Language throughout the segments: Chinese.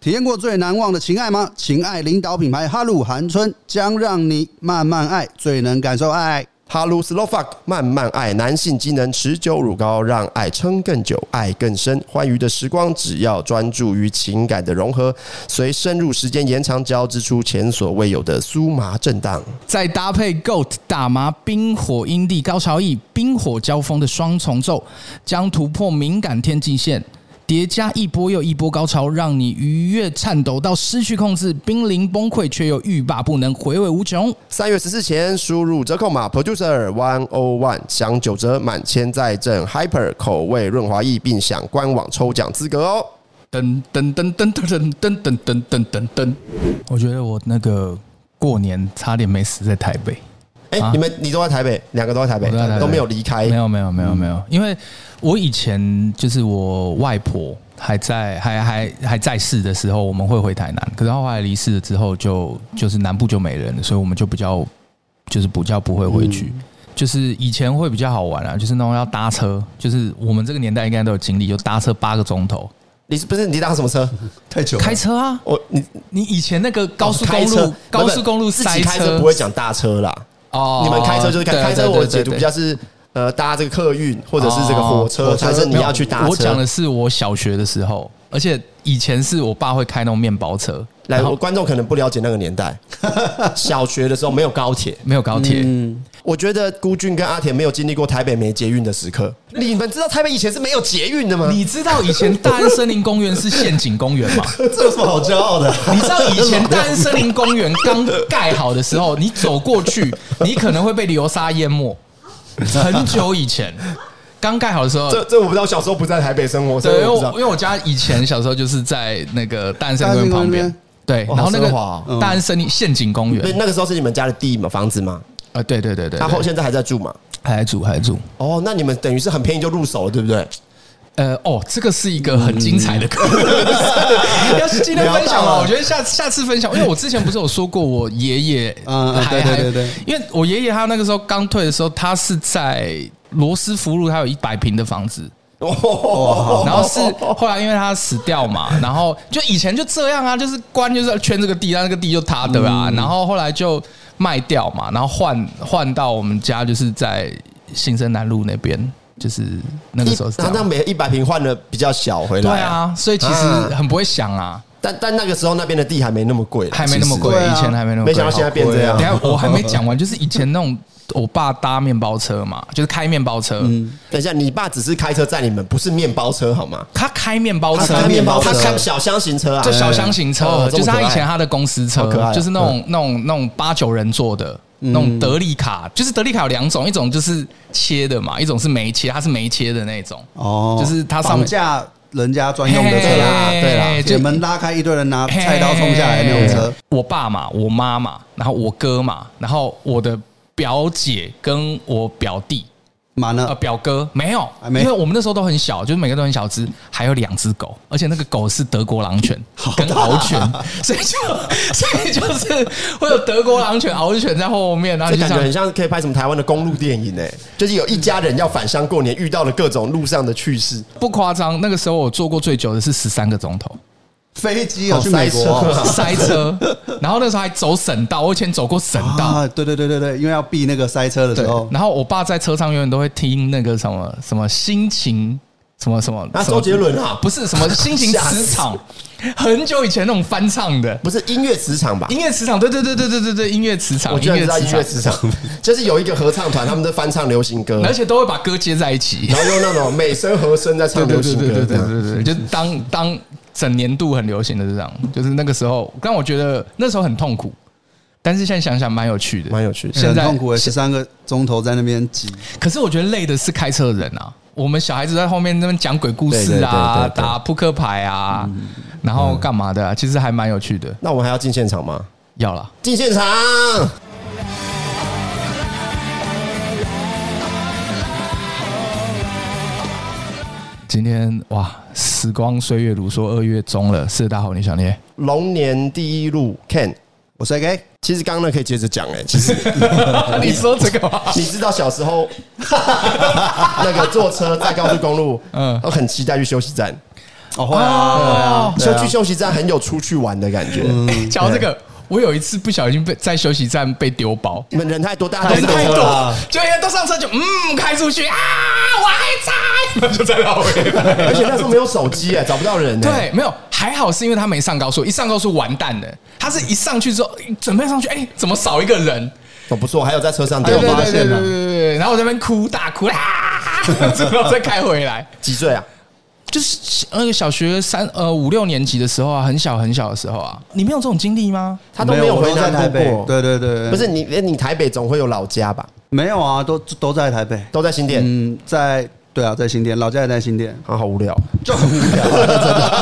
体验过最难忘的情爱吗？情爱领导品牌哈鲁韩春将让你慢慢爱，最能感受爱。哈鲁 Slow Fuck 慢慢爱，男性机能持久乳膏，让爱撑更久，爱更深。欢愉的时光，只要专注于情感的融合，随深入时间延长，交织出前所未有的酥麻震荡。再搭配 GOAT 大麻冰火阴蒂高潮液，冰火交锋的双重奏，将突破敏感天际线。叠加一波又一波高潮，让你愉悦颤抖到失去控制，濒临崩溃却又欲罢不能，回味无穷。三月十四前输入折扣码 Producer One O One，享九折，满千再赠 Hyper 口味润滑液，并享官网抽奖资格哦！噔噔噔噔噔噔噔噔噔噔噔，我觉得我那个过年差点没死在台北。哎、欸，你们你都在台北，两个都在台北，都没有离开？没有没有没有没有，因为我以前就是我外婆还在还还还在世的时候，我们会回台南。可是后来离世了之后，就就是南部就没人了，所以我们就比较就是比较不会回去。就是以前会比较好玩啊，就是那种要搭车，就是我们这个年代应该都有经历，就搭车八个钟头。你是不是你搭什么车？太久了，开车啊！我你你以前那个高速公路、哦、高速公路塞车，车不会讲大车啦。哦，你们开车就是开开车，我解读比较是呃搭这个客运或者是这个火车，还是你要去搭车？我讲的是我小学的时候，而且以前是我爸会开那种面包车。来，我观众可能不了解那个年代，小学的时候没有高铁，没有高铁。嗯，我觉得孤军跟阿田没有经历过台北没捷运的时刻。你们知道台北以前是没有捷运的吗？你知道以前大安森林公园是陷阱公园吗？这有什么好骄傲的？你知道以前大安森林公园刚盖好的时候，你走过去，你可能会被流沙淹没。很久以前。刚盖好的时候，这这我不知道。小时候不在台北生活，对，因为因为我家以前小时候就是在那个大安森林公园旁边，对，然后那个大安森林陷阱公园，对，那个时候是你们家的地嘛，房子吗？啊，对对对对。他后现在还在住吗？还在住，还在住。哦，那你们等于是很便宜就入手了，对不对？呃，哦，这个是一个很精彩的课，要是今天分享哦，我觉得下下次分享，因为我之前不是有说过我爷爷，嗯，对对对对，因为我爷爷他那个时候刚退的时候，他是在。罗斯福路，他有一百平的房子，然后是后来因为他死掉嘛，然后就以前就这样啊，就是官就是圈这个地，那那个地就他的啊，然后后来就卖掉嘛，然后换换到我们家，就是在新生南路那边，就是那个时候是这样，他那每一百平换的比较小回来，对啊，所以其实很不会想啊，但但那个时候那边的地还没那么贵，还没那么贵，以前还没那么贵，没想到现在变这样。等下我 还没讲完，就是以前那种。我爸搭面包车嘛，就是开面包车。嗯，等一下，你爸只是开车载你们，不是面包车好吗？他开面包车，开面包车，他开小箱型车啊，就小箱型车，就是他以前他的公司车，就是那种那种那种八九人坐的那种德利卡，就是德利卡有两种，一种就是切的嘛，一种是没切，它是没切的那种。哦，就是它上面架人家专用的车啦，对啦，铁门拉开，一堆人拿菜刀冲下来那种车。我爸嘛，我妈嘛，然后我哥嘛，然后我的。表姐跟我表弟，满了。呃，表哥没有，因为我们那时候都很小，就是每个都很小只，还有两只狗，而且那个狗是德国狼犬跟獒犬，所以就 所以就是会有德国狼犬、獒犬在后面，然后就感觉很像可以拍什么台湾的公路电影呢？就是有一家人要返乡过年，遇到了各种路上的趣事，不夸张。那个时候我坐过最久的是十三个钟头。飞机有去美国 塞车，然后那时候还走省道，我以前走过省道。啊，对对对对对，因为要避那个塞车的时候。然后我爸在车上永远都会听那个什么什么心情什么什么。那周杰伦啊，不是什么心情磁场，很久以前那种翻唱的，不是音乐磁场吧？音乐磁场，对对对对对对对，音乐磁场。我居然知道音乐磁场，就是有一个合唱团，他们在翻唱流行歌，而且都会把歌接在一起，然后用那种美声和声在唱流行歌，对对对对对对，就当当。整年度很流行的是这张，就是那个时候，但我觉得那时候很痛苦，但是现在想想蛮有趣的，蛮有趣的。现在痛苦十三个钟头在那边挤，可是我觉得累的是开车的人啊。我们小孩子在后面那边讲鬼故事啊，打扑克牌啊，然后干嘛的，啊，其实还蛮有趣的。那我们还要进现场吗？要了，进现场。今天哇，时光岁月如梭，二月中了。是大好，你想念龙年第一路 Ken，我是 AK。其实刚刚呢可以接着讲哎，其实 你说这个吗？你知道小时候 那个坐车在高速公路，嗯，我很期待去休息站。哦，会啊，就去休息站很有出去玩的感觉。讲这个。我有一次不小心被在休息站被丢包，你们人太多，大家都太多，就因为都上车就嗯开出去啊，我还在，就在绕回来，而且那时候没有手机哎，找不到人。对，没有，还好是因为他没上高速，一上高速完蛋了。他是一上去之后准备上去，哎，怎么少一个人？哦，不错，还有在车上丢，发现了，对对对，然后我在那边哭大哭啊，然 后再开回来。几岁啊？就是那个小学三呃五六年级的时候啊，很小很小的时候啊，你没有这种经历吗？他都没有回南部过。对对对，不是你，你台北总会有老家吧？没有啊，都都在台北，都在新店。嗯，在对啊，在新店，老家也在新店。啊，好无聊，就很无聊，真的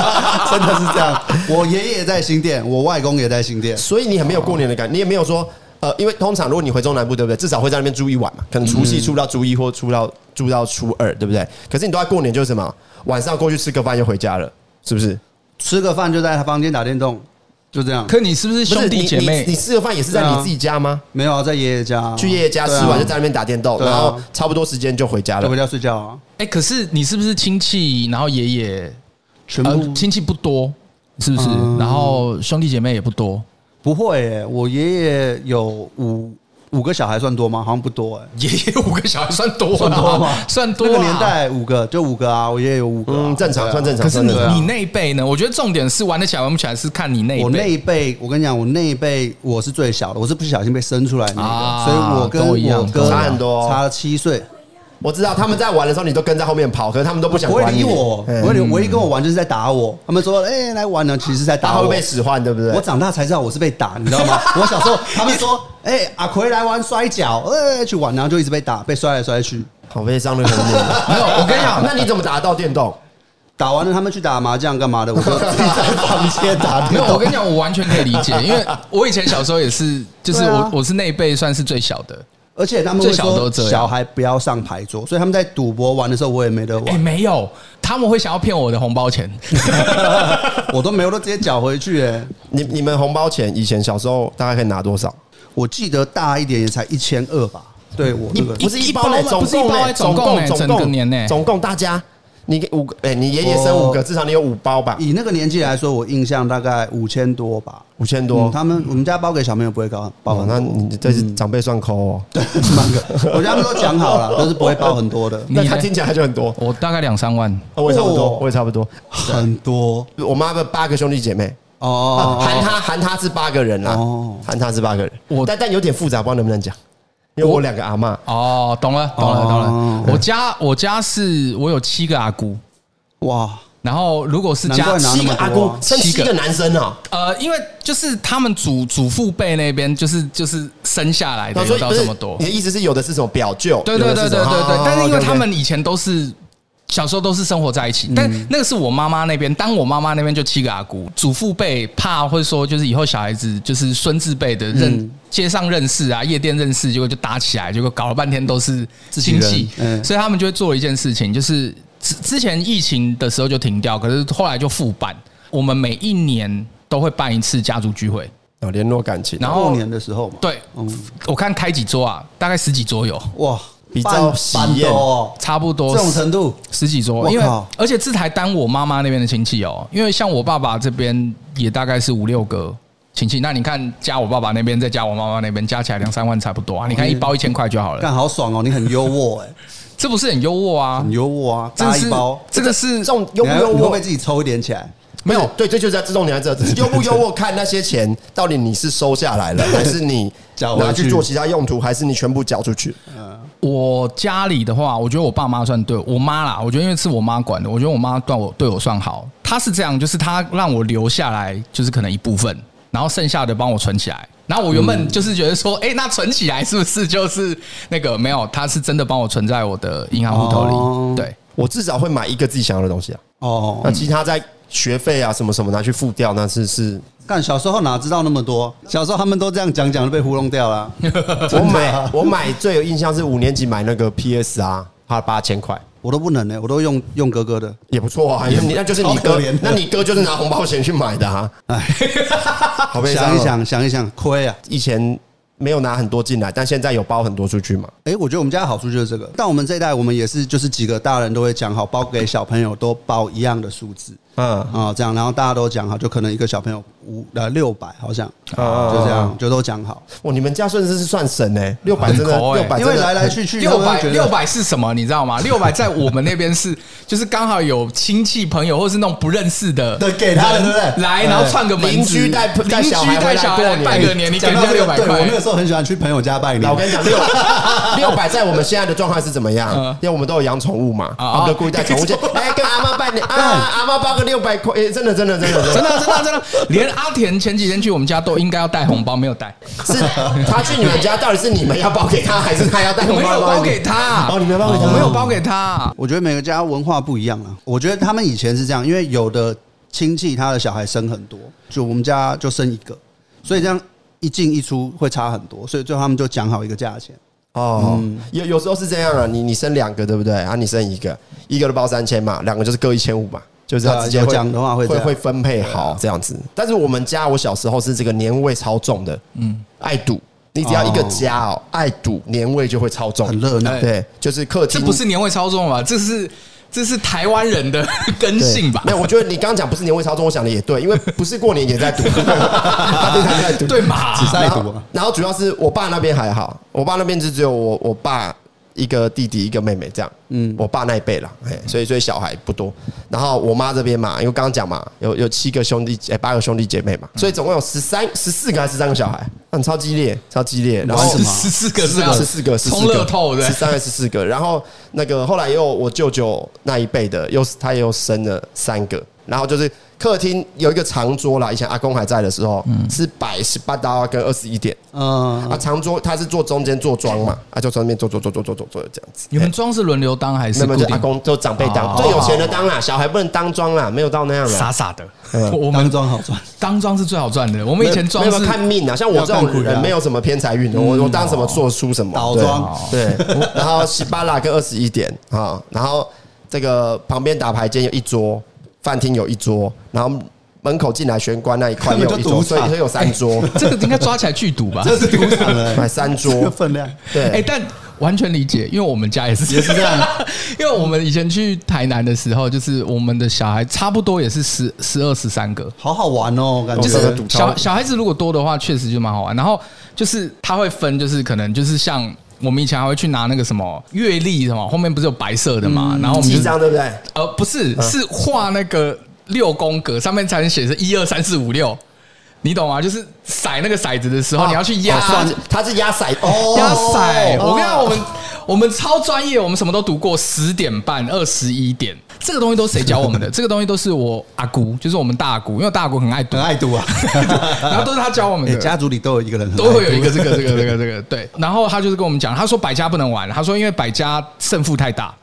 真的是这样。我爷爷在新店，我外公也在新店，所以你很没有过年的感觉，你也没有说呃，因为通常如果你回中南部，对不对？至少会在那边住一晚嘛，可能除夕住到初一或住到住到初二，对不对？可是你都在过年，就是什么？晚上过去吃个饭就回家了，是不是？吃个饭就在他房间打电动，就这样。可你是不是兄弟姐妹？你吃个饭也是在你自己家吗？没有啊，在爷爷家。去爷爷家吃完就在那边打电动，然后差不多时间就回家了，回家睡觉啊。哎，可是你是不是亲戚？然后爷爷全部亲戚不多，是不是？然后兄弟姐妹也不多。不会，我爷爷有五。五个小孩算多吗？好像不多哎。爷爷五个小孩算多，算多吗？算多。那个年代五个就五个啊，我爷爷有五个，嗯，正常算正常。可是你你那一辈呢？我觉得重点是玩得起来玩不起来是看你那一辈。我那一辈，我跟你讲，我那一辈我是最小的，我是不小心被生出来那个，所以我跟我哥差很多，差了七岁。我知道他们在玩的时候，你都跟在后面跑，可是他们都不想管你。不会理我，不会理我，唯一跟我玩就是在打我。他们说：“哎，来玩呢，其实在打我。”会被使唤，对不对？我长大才知道我是被打，你知道吗？我小时候他们说：“哎，阿奎来玩摔跤，哎，去玩，然后就一直被打，被摔来摔去，好悲伤的童年。”没有，我跟你讲，那你怎么打得到电动？打完了，他们去打麻将干嘛的？我说自己在房间打。没有，我跟你讲，我完全可以理解，因为我以前小时候也是，就是我我是那一辈算是最小的。而且他们会说小孩不要上牌桌，所以他们在赌博玩的时候，我也没得玩。欸，没有，他们会想要骗我的红包钱，我都没有，都直接缴回去。哎，你你们红包钱以前小时候大概可以拿多少？我记得大一点也才一千二吧。对我那个不是一包嘞，总共嘞，总共总共年呢，总共大家。你给五个，哎，你爷爷生五个，至少你有五包吧？以那个年纪来说，我印象大概五千多吧，五千多。他们我们家包给小朋友不会高，包很多。那你这是长辈算抠哦。对，蛮个。我家他们都讲好了，都是不会包很多的。那他听起来就很多。我大概两三万，我也差不多，我也差不多，很多。我妈的八个兄弟姐妹哦，含他含他是八个人啦，含他是八个人。我但但有点复杂，不知道能不能讲。因为我两个阿妈哦，懂了，懂了，懂了。我家我家是我有七个阿姑。哇，然后如果是加七个阿姑，生七个男生啊？呃，因为就是他们祖祖父辈那边，就是就是生下来的有到这么多。你的意思是有的是什么表舅？对对对对对对。但是因为他们以前都是小时候都是生活在一起，但那个是我妈妈那边，当我妈妈那边就七个阿姑，祖父辈怕会说就是以后小孩子就是孙子辈的认街上认识啊，夜店认识，结果就打起来，结果搞了半天都是亲戚，所以他们就会做了一件事情，就是。之之前疫情的时候就停掉，可是后来就复办。我们每一年都会办一次家族聚会，哦，联络感情。然后过年的时候嘛，对，我看开几桌啊，大概十几桌有。哇，比较喜宴哦，差不多这种程度，十几桌。因为而且这台单我妈妈那边的亲戚哦，因为像我爸爸这边也大概是五六个亲戚，那你看加我爸爸那边再加我妈妈那边，加起来两三万差不多啊。你看一包一千块就好了，干好爽哦，你很优渥哎。这不是很优渥啊，很优渥啊！这一包，这个是这种优不优渥？会不会自己抽一点起来？没有，对，这就是在自动点在这，优不优渥？看那些钱到底你是收下来了，还是你拿去做其他用途，还是你全部缴出去？嗯，我家里的话，我觉得我爸妈算对我妈啦。我觉得因为是我妈管的，我觉得我妈对我对我算好。她是这样，就是她让我留下来，就是可能一部分，然后剩下的帮我存起来。然后我原本就是觉得说，哎，那存起来是不是就是那个没有？她是真的帮我存在我的银行户头里。对，我至少会买一个自己想要的东西啊。哦，那其他在学费啊什么什么拿去付掉，那是是。干小时候哪知道那么多？小时候他们都这样讲讲，就被糊弄掉了。我买我买最有印象是五年级买那个 PS 啊，花了八千块。我都不能呢、欸，我都用用哥哥的，也不错啊。你那就是你哥，那你哥就是拿红包钱去买的啊。哎，好悲伤。想一想，想一想，亏啊！以前没有拿很多进来，但现在有包很多出去嘛。哎，我觉得我们家的好处就是这个。但我们这一代，我们也是就是几个大人都会讲好，包给小朋友都包一样的数字。嗯啊，这样，然后大家都讲好，就可能一个小朋友五呃六百，好像啊，就这样，就都讲好。哇，你们家算是是算神呢，六百真的六百，因为来来去去六百六百是什么？你知道吗？六百在我们那边是就是刚好有亲戚朋友或是那种不认识的，对，给他的对不对？来，然后串个门，邻居带邻居带小孩来拜个年，你给人家六百块。我那个时候很喜欢去朋友家拜年。我跟你讲，六 六百在我们现在的状况是怎么样？因为我们都有养宠物嘛，我们就故意带宠物去，哎跟阿妈拜年啊，阿妈包个六百块，真的。真的真的真的真的真的真的，连阿田前几天去我们家都应该要带红包，没有带。是他去你们家，到底是你们要包给他，还是他要带红包？没有包给他哦，你们包给他，我没有包给他。我觉得每个家文化不一样啊。我觉得他们以前是这样，因为有的亲戚他的小孩生很多，就我们家就生一个，所以这样一进一出会差很多，所以最后他们就讲好一个价钱。哦，有有时候是这样啊，你你生两个对不对？啊，你生一个，一个都包三千嘛，两个就是各一千五嘛。就是他直接讲的话会会会分配好这样子，但是我们家我小时候是这个年味超重的，嗯，爱赌，你只要一个家哦，爱赌年味就会超重，很热闹，对，就是客厅，这不是年味超重吧？这是这是台湾人的 根性吧？没有，我觉得你刚刚讲不是年味超重，我想的也对，因为不是过年也在赌，对嘛？只在赌，然后主要是我爸那边还好，我爸那边就只有我我爸。一个弟弟，一个妹妹，这样。嗯，我爸那一辈了，哎，所以所以小孩不多。然后我妈这边嘛，因为刚刚讲嘛，有有七个兄弟，哎，八个兄弟姐妹嘛，所以总共有十三、十四个还是十三个小孩，很超激烈，超激烈。然后十四个，十四个，十四个，十四个，十三个，十四个。然后那个后来又我舅舅那一辈的，又他又生了三个，然后就是。客厅有一个长桌啦，以前阿公还在的时候，是摆十八刀跟二十一点。嗯，啊，长桌他是坐中间坐庄嘛，啊，就从那边坐坐坐坐坐坐坐这样子。你们庄是轮流当还是？那么就，阿公就长辈当，最有钱的当啦，小孩不能当庄啦，没有到那样的。傻傻的，我们庄好赚，当庄是最好赚的。我们以前庄是看命啊，像我这种人没有什么偏财运的，我我当什么做出什么。倒庄对，然后十八啦跟二十一点啊，然后这个旁边打牌间有一桌。饭厅有一桌，然后门口进来玄关那一块有一桌，所以它有三桌。这个应该抓起来聚赌吧？这是赌场了，买三桌分量。对，哎，但完全理解，因为我们家也是也是这样。因为我们以前去台南的时候，就是我们的小孩差不多也是十十二十三个，好好玩哦，感觉就是小小孩子如果多的话，确实就蛮好玩。然后就是他会分，就是可能就是像。我们以前还会去拿那个什么月历什么，后面不是有白色的嘛？然后我们几张对不对？呃，不是，是画那个六宫格，上面才能写是一二三四五六，你懂吗？就是骰那个骰子的时候，你要去压，它是压骰，压骰。我跟你讲，我们我们超专业，我们什么都读过，十点半、二十一点。这个东西都是谁教我们的？这个东西都是我阿姑，就是我们大姑，因为大阿姑很爱赌，很爱赌啊。然后都是他教我们的。家族里都有一个人，都会有一个这个这个这个这个对。然后他就是跟我们讲，他说百家不能玩，他说因为百家胜负太大，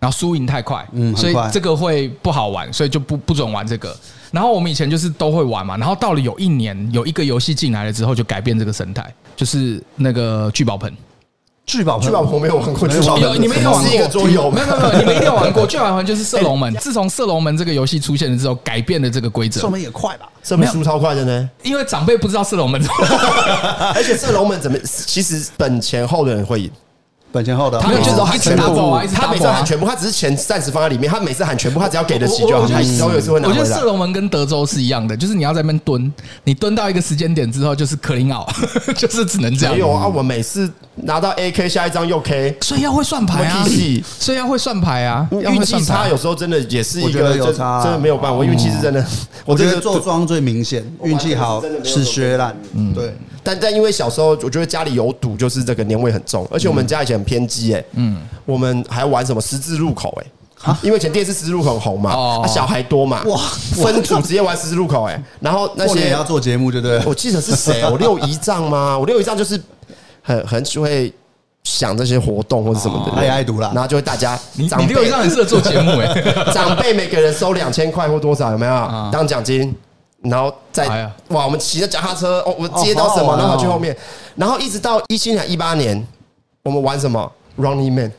然后输赢太快，嗯，所以这个会不好玩，所以就不不准玩这个。然后我们以前就是都会玩嘛，然后到了有一年有一个游戏进来了之后，就改变这个生态，就是那个聚宝盆。聚宝聚宝盆没有玩过，有你们有玩过桌游？没有没有没有，你们一定有 玩过。聚宝盆就是射龙门，自从射龙门这个游戏出现了之后，改变了这个规则。射门也快吧？射门输超快的呢？因为长辈不知道射龙门，而且射龙门怎么？其实本前后的人会赢。本钱后的，他们就是喊全部，他每次喊全部，他只是钱暂时放在里面，他每次喊全部，他只要给得起就好。有时会拿回来。我觉得射龙门跟德州是一样的，就是你要在那边蹲，你蹲到一个时间点之后，就是克林奥，就是只能这样。没有啊，我每次拿到 A K 下一张又 K，所以要会算牌啊，所以要会算牌啊。运气差有时候真的也是一个有差，真的没有办法。我运气是真的，我觉得坐庄最明显，运气好是削烂。嗯，对。但但因为小时候，我觉得家里有赌，就是这个年味很重，而且我们家以前很偏激哎，嗯，我们还玩什么十字路口哎，因为以前电视十字路口很红嘛，小孩多嘛，哇，分组直接玩十字路口哎，然后那些也要做节目，对不对？我记得是谁？我六姨丈吗？我六姨丈就是很很会想这些活动或者什么的，他也爱赌啦，然后就会大家，你你六姨丈很适合做节目哎，长辈每个人收两千块或多少有没有？当奖金？然后再哇，我们骑着脚踏车哦，我们接到什么，然后去后面，然后一直到一七年、一八年，我们玩什么 Running Man，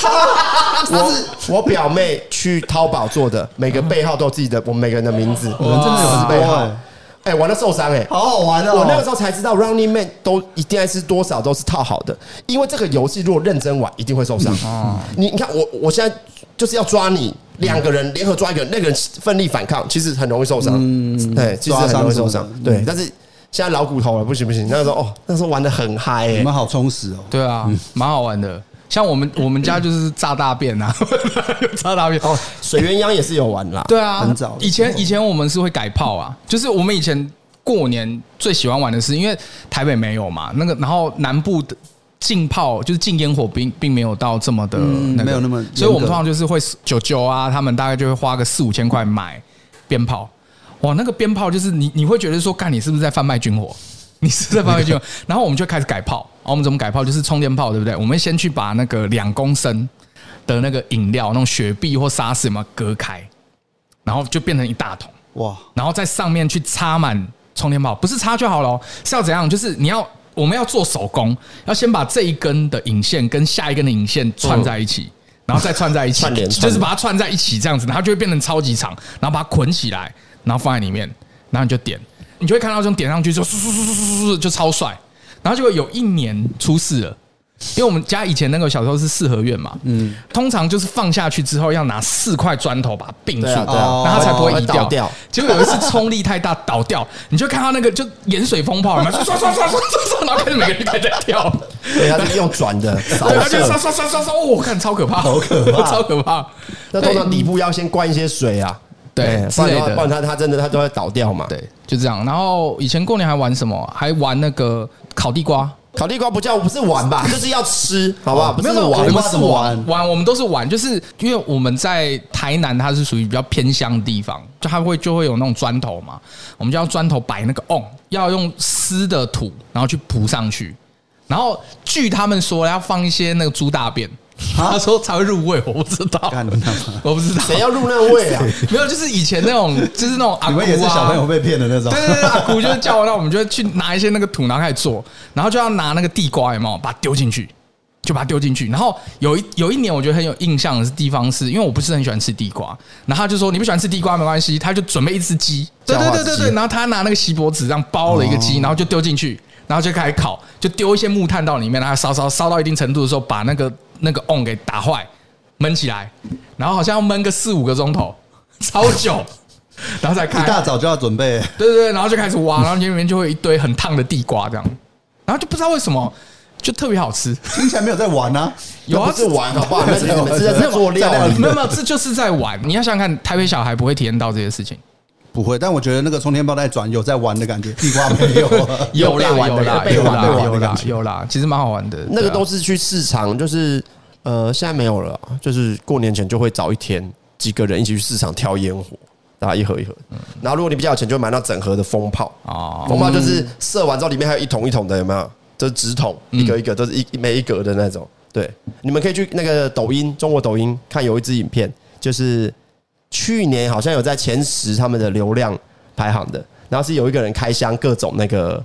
我我表妹去淘宝做的，每个背号都有自己的，我们每个人的名字，我们真的有背号。哎，玩到受伤哎，好好玩哦！我那个时候才知道，Running Man 都一定是多少都是套好的，因为这个游戏如果认真玩，一定会受伤。你你看我我现在就是要抓你，两个人联合抓一个人，那个人奋力反抗，其实很容易受伤。嗯，对，其实很容易受伤。对，但是现在老骨头了，不行不行。那个时候哦，那时候玩的很嗨，你们好充实哦。对啊，蛮好玩的。像我们 我们家就是炸大便呐，炸大便哦。水鸳鸯也是有玩啦，对啊，很早。以前以前我们是会改炮啊，就是我们以前过年最喜欢玩的是，因为台北没有嘛，那个然后南部的禁炮就是禁烟火并并没有到这么的那个，没有那么，所以我们通常就是会九九啊，他们大概就会花个四五千块买鞭炮。哇，那个鞭炮就是你你会觉得说，干你是不是在贩卖军火？你是在贩卖军火？然后我们就开始改炮。我们怎么改炮？就是充电炮，对不对？我们先去把那个两公升的那个饮料，那种雪碧或沙士嘛，隔开，然后就变成一大桶哇！然后在上面去插满充电炮，不是插就好了，是要怎样？就是你要我们要做手工，要先把这一根的引线跟下一根的引线串在一起，然后再串在一起，就是把它串在一起这样子，然后就会变成超级长，然后把它捆起来，然后放在里面，然后你就点，你就会看到这种点上去就嗖嗖嗖嗖嗖就超帅。然后结果有一年出事了，因为我们家以前那个小时候是四合院嘛，嗯，通常就是放下去之后要拿四块砖头把它并住，然后它才不会移掉。结果有一次冲力太大倒掉，你就看到那个就盐水风炮，刷刷刷刷刷刷，然后开始每个人开始在跳。对，它是用转的，对，它就刷刷刷刷刷，我看超可怕，好可怕，超可怕。那通常底部要先灌一些水啊，对，不然不然他他真的他都会倒掉嘛。对，就这样。然后以前过年还玩什么？还玩那个。烤地瓜，烤地瓜不叫不是玩吧，就是要吃，好不好？不是玩，我们是玩玩，我们都是玩，就是因为我们在台南，它是属于比较偏乡的地方，就它会就会有那种砖头嘛，我们就要砖头摆那个瓮，要用湿的土，然后去铺上去，然后据他们说要放一些那个猪大便。他说才会入味，我不知道，我不知道谁要入那味啊？没有，就是以前那种，就是那种阿姑啊，你们也是小朋友被骗的那种。对对对，阿姑就是叫我，那我们就会去拿一些那个土，然后开始做，然后就要拿那个地瓜，有没有？把它丢进去，就把它丢进去。然后有一有一年，我觉得很有印象的地方是，因为我不是很喜欢吃地瓜，然后他就说你不喜欢吃地瓜没关系，他就准备一只鸡，对对对对对，然后他拿那个锡箔纸这样包了一个鸡，然后就丢进去，然后就开始烤，就丢一些木炭到里面，然后烧烧烧到一定程度的时候，把那个。那个瓮给打坏，闷起来，然后好像要闷个四五个钟头，超久，然后再开。一大早就要准备，对对对，然后就开始挖，然后里面就会有一堆很烫的地瓜这样，然后就不知道为什么就特别好吃，听起来没有在玩啊，有啊，是玩好不好？是在做料，没有没有，这就是在玩。你要想想看，台北小孩不会体验到这些事情。不会，但我觉得那个冲天炮在转，有在玩的感觉。地瓜没有，有啦，有啦，有啦，有啦，有啦，其实蛮好玩的。那个都是去市场，就是呃，现在没有了，就是过年前就会早一天，几个人一起去市场挑烟火，大家一盒一盒。然后如果你比较有钱，就会买到整盒的风炮啊，风炮就是射完之后里面还有一桶一桶的，有没有？就是纸筒，一个一个都是一每一格的那种。对，你们可以去那个抖音，中国抖音看有一支影片，就是。去年好像有在前十他们的流量排行的，然后是有一个人开箱各种那个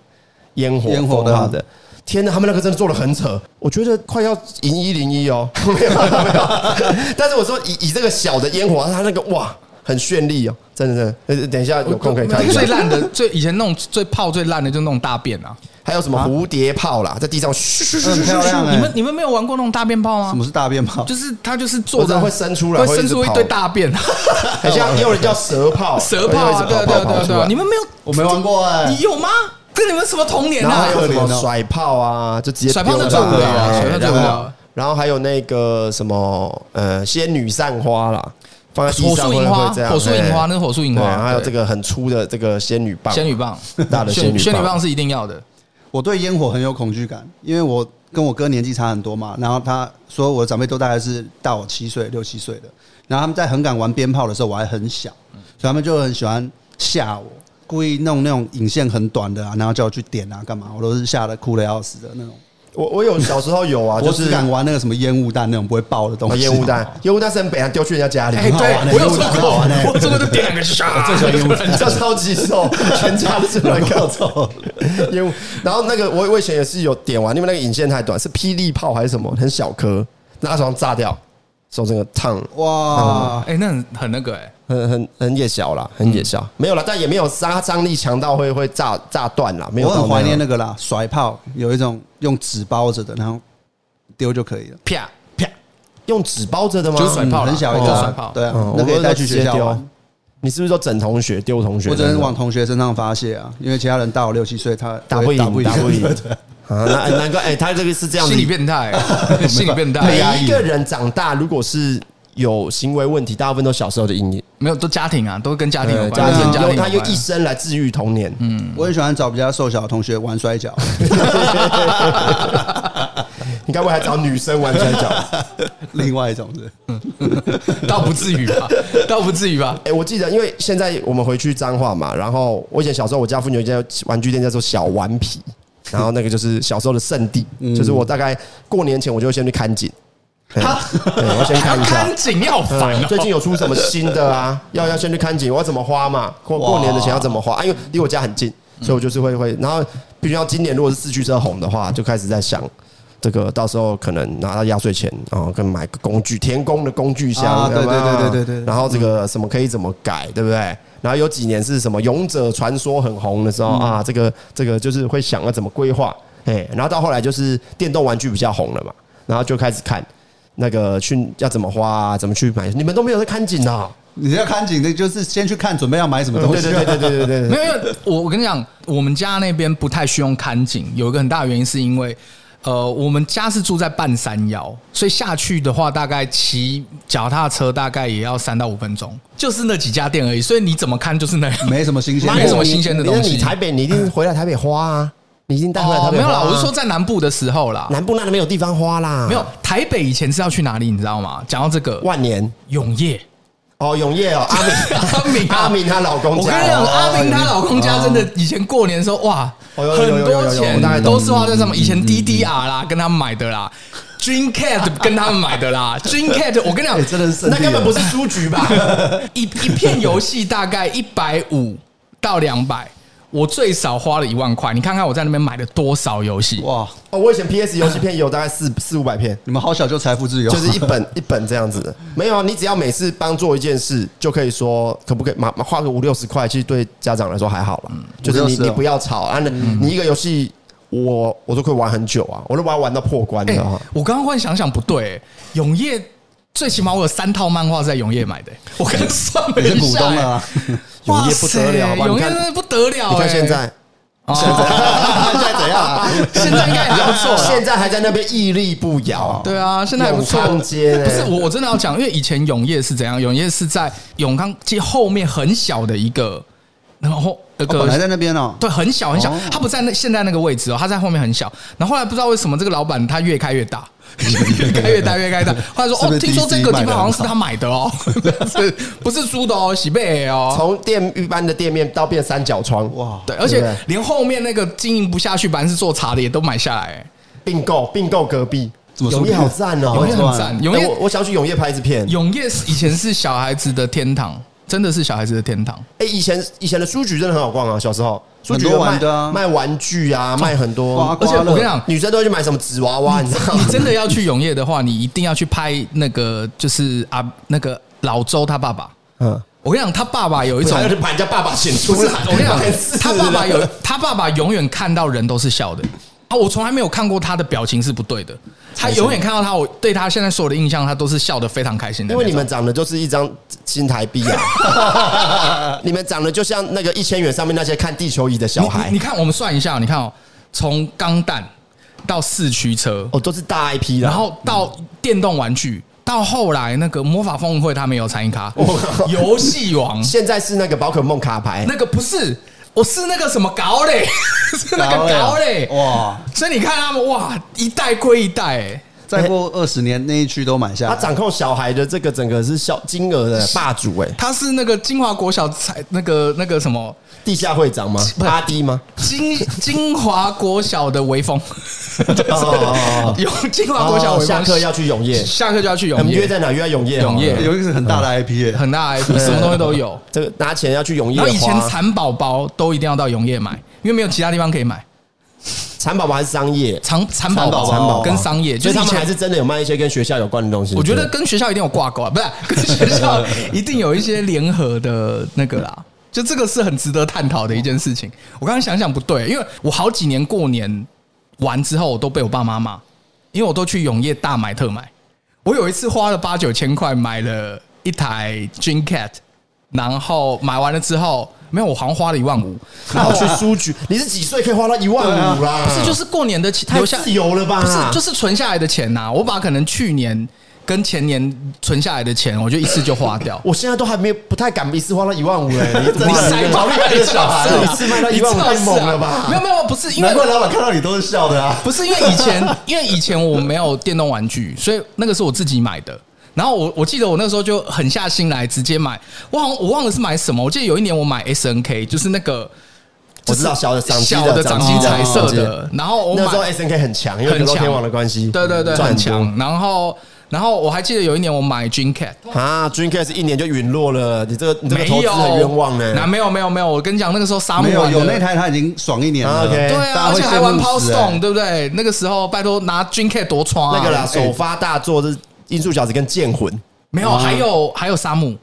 烟火，烟火的，天呐，他们那个真的做的很扯，我觉得快要赢一零一哦，没 有没有，但是我说以以这个小的烟火，他那个哇。很绚丽哦，真的，真的。等一下有空可以看一下。最烂的，最以前那种最炮最烂的，就那种大便啊。还有什么蝴蝶炮啦，在地上嘘嘘嘘嘘嘘。你们你们没有玩过那种大便炮吗？什么是大便炮？就是它就是坐着会伸出来，会伸出一堆大便。好像也有人叫蛇炮，蛇炮啊，对对对对。你们没有？我没玩过哎。你有吗？跟你们什么童年啊？还有什么甩炮啊？就直接甩炮就最无聊啊，甩炮最无聊。然后还有那个什么呃仙女散花啦。放在地上会会这样，火树银花，那是火树银花，还有这个很粗的这个仙女棒，仙女棒，大的仙女棒，仙女棒是一定要的。我对烟火很有恐惧感，因为我跟我哥年纪差很多嘛，然后他说我的长辈都大概是大我七岁六七岁的，然后他们在很敢玩鞭炮的时候，我还很小，所以他们就很喜欢吓我，故意弄那种引线很短的啊，然后叫我去点啊干嘛，我都是吓得哭的要死的那种。我我有 小时候有啊，就是敢玩那个什么烟雾弹那种不会爆的东西。烟雾弹，烟雾弹是很被人丢去人家家里。对，我有做过，我做过就点两个 下。我最喜欢烟雾弹，叫超级臭，全家都是那个臭烟雾。然后那个我我以前也是有点完，因为那个引线太短，是霹雳炮还是什么，很小颗，拿手上炸掉，手整个烫哇！哎，那很很那个哎，很很很野小啦，很野小，没有了，但也没有杀伤力强到会会炸炸断啦。没有，我很怀念那个啦，甩炮有一种用纸包着的，然后丢就可以了，啪啪，用纸包着的吗？就甩炮，很小一个甩炮，对啊，那可以带去学校玩。你是不是说整同学丢同学？我只能往同学身上发泄啊，因为其他人大我六七岁，他打不赢，打不赢。啊，难难怪哎，他这个是这样，心理变态，心理变态。每一个人长大，如果是有行为问题，大部分都小时候的阴影，没有都家庭啊，都跟家庭有关。家庭，他用一生来治愈童年。嗯，我很喜欢找比较瘦小的同学 玩摔跤。你该不会还找女生玩摔跤？另外一种是，倒不至于吧？倒不至于吧？哎，我记得，因为现在我们回去彰化嘛，然后我以前小时候，我家附近有一家玩具店叫做小顽皮，然后那个就是小时候的圣地，就是我大概过年前我就会先去看景，他，我先看一下看景要烦，最近有出什么新的啊？要要先去看景，我要怎么花嘛？过过年的钱要怎么花？啊，因为离我家很近，所以我就是会会，然后比如说今年如果是四驱车红的话，就开始在想。这个到时候可能拿到压岁钱，然后跟买个工具，天工的工具箱，对对对对对对。然后这个什么可以怎么改，对不对？然后有几年是什么勇者传说很红的时候啊，这个这个就是会想要怎么规划，哎，然后到后来就是电动玩具比较红了嘛，然后就开始看那个去要怎么花，怎么去买。你们都没有在看景啊？你要看景的，就是先去看准备要买什么东西。对对对对对对。没有，我我跟你讲，我们家那边不太需要看景，有一个很大的原因是因为。呃，我们家是住在半山腰，所以下去的话，大概骑脚踏车大概也要三到五分钟，就是那几家店而已。所以你怎么看就是那样，没什么新鲜，没什么新鲜的东西。你台北，你一定回来台北花啊，你已经带回来台北花。没有啦，我是说在南部的时候啦，南部那里没有地方花啦。没有，台北以前是要去哪里，你知道吗？讲到这个，万年永业。哦，永业哦，阿明，阿明，阿明她老公家。我跟你讲，阿明她老公家真的，以前过年的时候，哇，很多钱都是花在上面。以前 DDR 啦，跟他们买的啦，Dreamcat 跟他们买的啦，Dreamcat，我跟你讲，真的是，那根本不是书局吧？一一片游戏大概一百五到两百。我最少花了一万块，你看看我在那边买了多少游戏哇！哦，我以前 PS 游戏片也有大概四四五百片。你们好小就财富自由，就是一本 一本这样子的。没有啊，你只要每次帮做一件事，就可以说可不可以？嘛，花个五六十块，其实对家长来说还好了。就是你你不要吵啊！你一个游戏，我我都可以玩很久啊，我都把它玩到破关的。我刚刚忽然想想不对，永业最起码我有三套漫画在永业买的，我刚算了一下。永业不得了，永业真的不得了。你看现在，现在 现在怎样？现在应该还不错，现在还在那边屹立不摇。对啊，现在还不错。街不是我，我真的要讲，因为以前永业是怎样？永业是在永康街后面很小的一个，然后那个本来在那边哦，对，很小很小，他不在那现在那个位置哦，他在后面很小。然后后来不知道为什么这个老板他越开越大。越开越大，越开越大。后来说哦，听说这个地方好像是他买的哦，是不是租的哦？喜贝哦，从店一般的店面到变三角窗。哇，对，而且连后面那个经营不下去，本来是做茶的也都买下来，并购并购隔壁，永业好赞哦，永业很赞，永业我想去永业拍一支片，永业以前是小孩子的天堂。真的是小孩子的天堂。哎，以前以前的书局真的很好逛啊，小时候书局卖的卖玩具啊，卖很多。而且我跟你讲，女生都会去买什么纸娃娃，你知道吗？你真的要去永业的话，你一定要去拍那个，就是啊，那个老周他爸爸。嗯，我跟你讲，他爸爸有一种，把人家爸爸显出来。我跟你讲，他爸爸有，他爸爸永远看到人都是笑的。啊，我从来没有看过他的表情是不对的。他永远看到他，我对他现在所有的印象，他都是笑得非常开心的。因为你们长得就是一张新台币啊！你们长得就像那个一千元上面那些看地球仪的小孩。你看，我们算一下，你看哦，从钢弹到四驱车，哦，都是大 IP 的。然后到电动玩具，到后来那个魔法风云会，他没有参与卡。游戏王，现在是那个宝可梦卡牌，那个不是。我是那个什么搞嘞，是那个搞嘞哇！所以你看他们哇，一代归一代，哎，再过二十年那一区都买下。他掌控小孩的这个整个是小金额的霸主，哎，他是那个金华国小才那个那个什么地下会长吗？阿迪吗？金金华国小的微风，有金华国小下课要去永业，下课就要去永业。约在哪？约在永业。永业有一个是很大的 IP，很大 IP，什么东西都有。这个拿钱要去永业。然后以前蚕宝宝都一定要到永业买，因为没有其他地方可以买。蚕宝宝还是商业？蚕蚕宝宝跟商业，就是他们还是真的有卖一些跟学校有关的东西。我觉得跟学校一定有挂钩啊，不是 跟学校一定有一些联合的那个啦。就这个是很值得探讨的一件事情。我刚刚想想不对，因为我好几年过年完之后，我都被我爸妈骂，因为我都去永业大买特买。我有一次花了八九千块买了一台 Dreamcat，然后买完了之后，没有，我好像花了一万五，然后去书局。你是几岁可以花到一万五啦？不是，就是过年的钱，太自由了吧？不是，就是存下来的钱呐。我把可能去年。跟前年存下来的钱，我就一次就花掉。我现在都还没有不太敢一次花到一万五哎！你你塞好厉害的小孩，一次卖到一万五太猛了吧？没有没有，不是因为老板看到你都是笑的啊！不是因为以前，因为以前我没有电动玩具，所以那个是我自己买的。然后我我记得我那时候就狠下心来直接买。我好像我忘了是买什么。我记得有一年我买 SNK，就是那个我知道小的掌机小的掌机彩色的。然后我那时候 SNK 很强，因为跟天网的关系。对对对，很强。然后。然后我还记得有一年我买 Dreamcat 啊，Dreamcat 是一年就陨落了，你这个你这个投资很冤枉呢。那没有没有没有，我跟你讲那个时候沙漠有有那台他已经爽一年了对啊，而且还玩 Power Stone，对不对？那个时候拜托拿 Dreamcat 多创那个啦，首发大作是音速小子跟剑魂，没有，还有还有沙漠，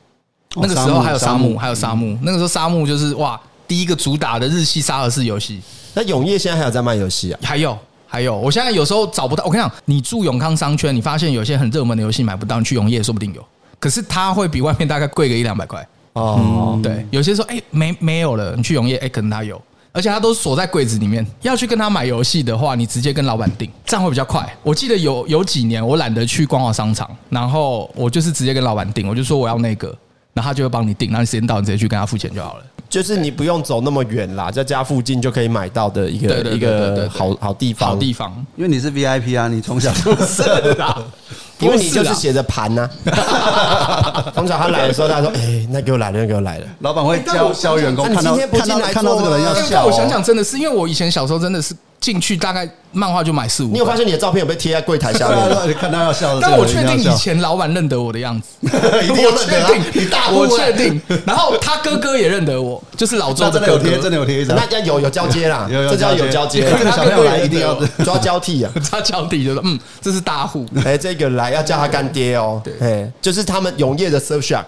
那个时候还有沙漠，还有沙漠，那个时候沙漠就是哇，第一个主打的日系沙盒式游戏。那永业现在还有在卖游戏啊？还有。还有，我现在有时候找不到。我跟你讲，你住永康商圈，你发现有些很热门的游戏买不到，你去永业说不定有。可是它会比外面大概贵个一两百块。哦，对，有些时候哎、欸、没没有了，你去永业哎、欸、可能它有，而且他都锁在柜子里面。要去跟他买游戏的话，你直接跟老板订，这样会比较快。我记得有有几年我懒得去逛好商场，然后我就是直接跟老板订，我就说我要那个，然后他就会帮你订，然后你时间到你直接去跟他付钱就好了。就是你不用走那么远啦，在家附近就可以买到的一个一个好好地方。好地方，因为你是 VIP 啊，你从小就是啦。因为你就是写着盘呐。从小他来的时候，他说：“ 哎，那给我来了，那给我来了。”老板会教教员工看到看到看到这个人要笑。我想想，真的是因为我以前小时候真的是。进去大概漫画就买四五。你有发现你的照片有被贴在柜台下面？看到要笑。但我确定以前老板认得我的样子，我确定，你大我确定。然后他哥哥也认得我，就是老周的哥哥，真的有贴一张。那家有有交接啦，这叫有交接。这个小朋友来一定要抓交替啊，抓交替就是嗯，这是大户。哎，这个来要叫他干爹哦。对，就是他们永业的 Surfshark。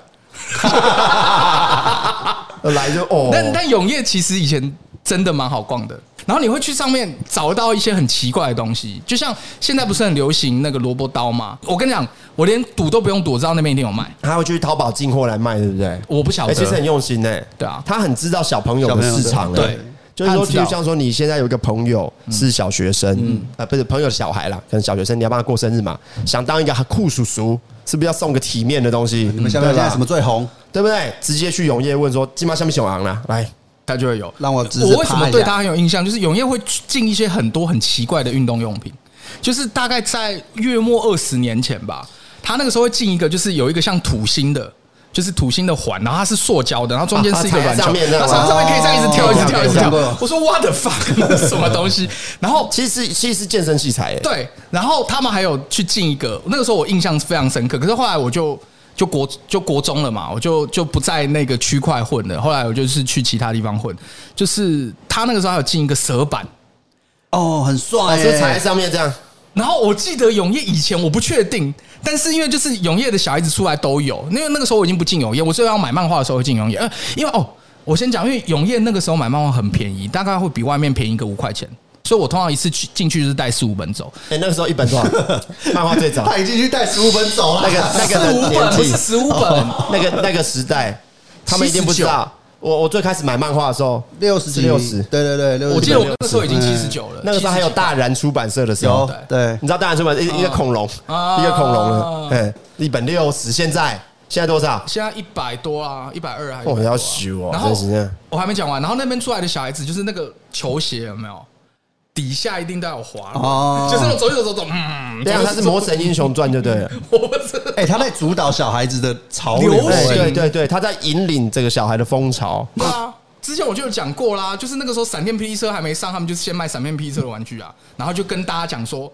来就哦。但但永业其实以前真的蛮好逛的。然后你会去上面找到一些很奇怪的东西，就像现在不是很流行那个萝卜刀吗？我跟你讲，我连赌都不用赌，我知道那边一定有卖。他会去淘宝进货来卖，对不对？我不晓得，其实很用心呢。对啊，他很知道小朋友的市场。对，就是说，就像说你现在有一个朋友是小学生，嗯，啊，不是朋友小孩啦，可能小学生，你要帮他过生日嘛，想当一个酷叔叔，是不是要送个体面的东西？你们想想现在什么最红，对不对？直接去永业问说，金马下面小昂啦，来。他就会有让我我为什么对他很有印象？就是永业会进一些很多很奇怪的运动用品，就是大概在月末二十年前吧，他那个时候会进一个，就是有一个像土星的，就是土星的环，然后它是塑胶的，然后中间是一个软球，然后上面可以这样一直跳，一直跳，一直跳。我说 What the fuck，什么东西？然后其实是其实是健身器材，对。然后他们还有去进一个，那个时候我印象非常深刻。可是后来我就。就国就国中了嘛，我就就不在那个区块混了。后来我就是去其他地方混。就是他那个时候还有进一个蛇板，哦，很帅，就踩在上面这样。然后我记得永业以前我不确定，但是因为就是永业的小孩子出来都有。因为那个时候我已经不进永业，我最后要买漫画的时候会进永业。呃，因为哦，我先讲，因为永业那个时候买漫画很便宜，大概会比外面便宜个五块钱。所以我通常一次去进去就是带四五本走。哎，那个时候一本多少？漫画最早他已经去带十五本走了。那个那个十五本不是十五本，那个那个时代，他们一定不知道。我我最开始买漫画的时候，六十六十，对对对，我记得我那个时候已经七十九了。那个时候还有大然出版社的时候，对，你知道大然出版一一个恐龙，一个恐龙了。哎，一本六十，现在现在多少？现在一百多啊，一百二还。我要修哦。然后我还没讲完，然后那边出来的小孩子就是那个球鞋有没有？底下一定都要滑。哦，就是那种走一走走走，嗯，对啊，他是《魔神英雄传》就对了。哎，他在主导小孩子的潮流，对对对，他在引领这个小孩的风潮。对啊，之前我就有讲过啦，就是那个时候闪电霹雳车还没上，他们就先卖闪电霹雳车的玩具啊，然后就跟大家讲说，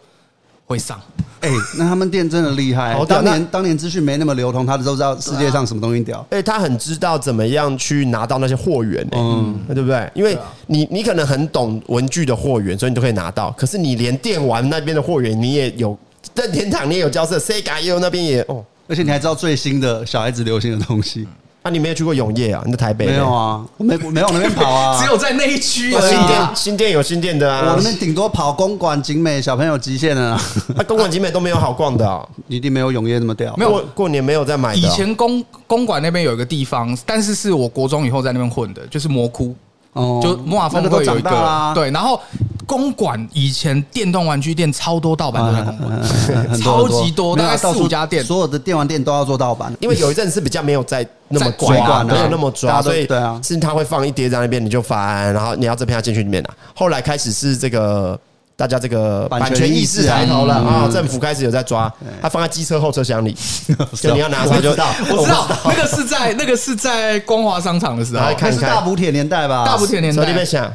会上。哎，那他们店真的厉害。当年当年资讯没那么流通，他都知道世界上什么东西屌。哎，他很知道怎么样去拿到那些货源，嗯，对不对？因为你你可能很懂文具的货源，所以你都可以拿到。可是你连电玩那边的货源你也有，任天堂你也有交涉，Sega 也有那边也哦，而且你还知道最新的小孩子流行的东西。啊，你没有去过永业啊？你在台北没有啊？我没没往那边跑啊，只有在那一区。新店新店有新店的啊，我那边顶多跑公馆、景美、小朋友极限的啊。啊，公馆、景美都没有好逛的啊，一定没有永业那么屌。没有过过年没有在买。以前公公馆那边有一个地方，但是是我国中以后在那边混的，就是魔窟。哦，就魔法峰会有一个对，然后公馆以前电动玩具店超多盗版都在公馆，超级多，大概四五家店，所有的电玩店都要做盗版，因为有一阵是比较没有在那么抓，没有那么抓，所以对啊，是他会放一叠在那边，你就翻，然后你要这边要进去里面拿。后来开始是这个。大家这个版权意识抬头了啊！政府开始有在抓，他放在机车后车厢里，就你要拿出来就到。我知道那个是在那个是在光华商场的时候，看是大补帖年代吧？大补帖年代。手里面想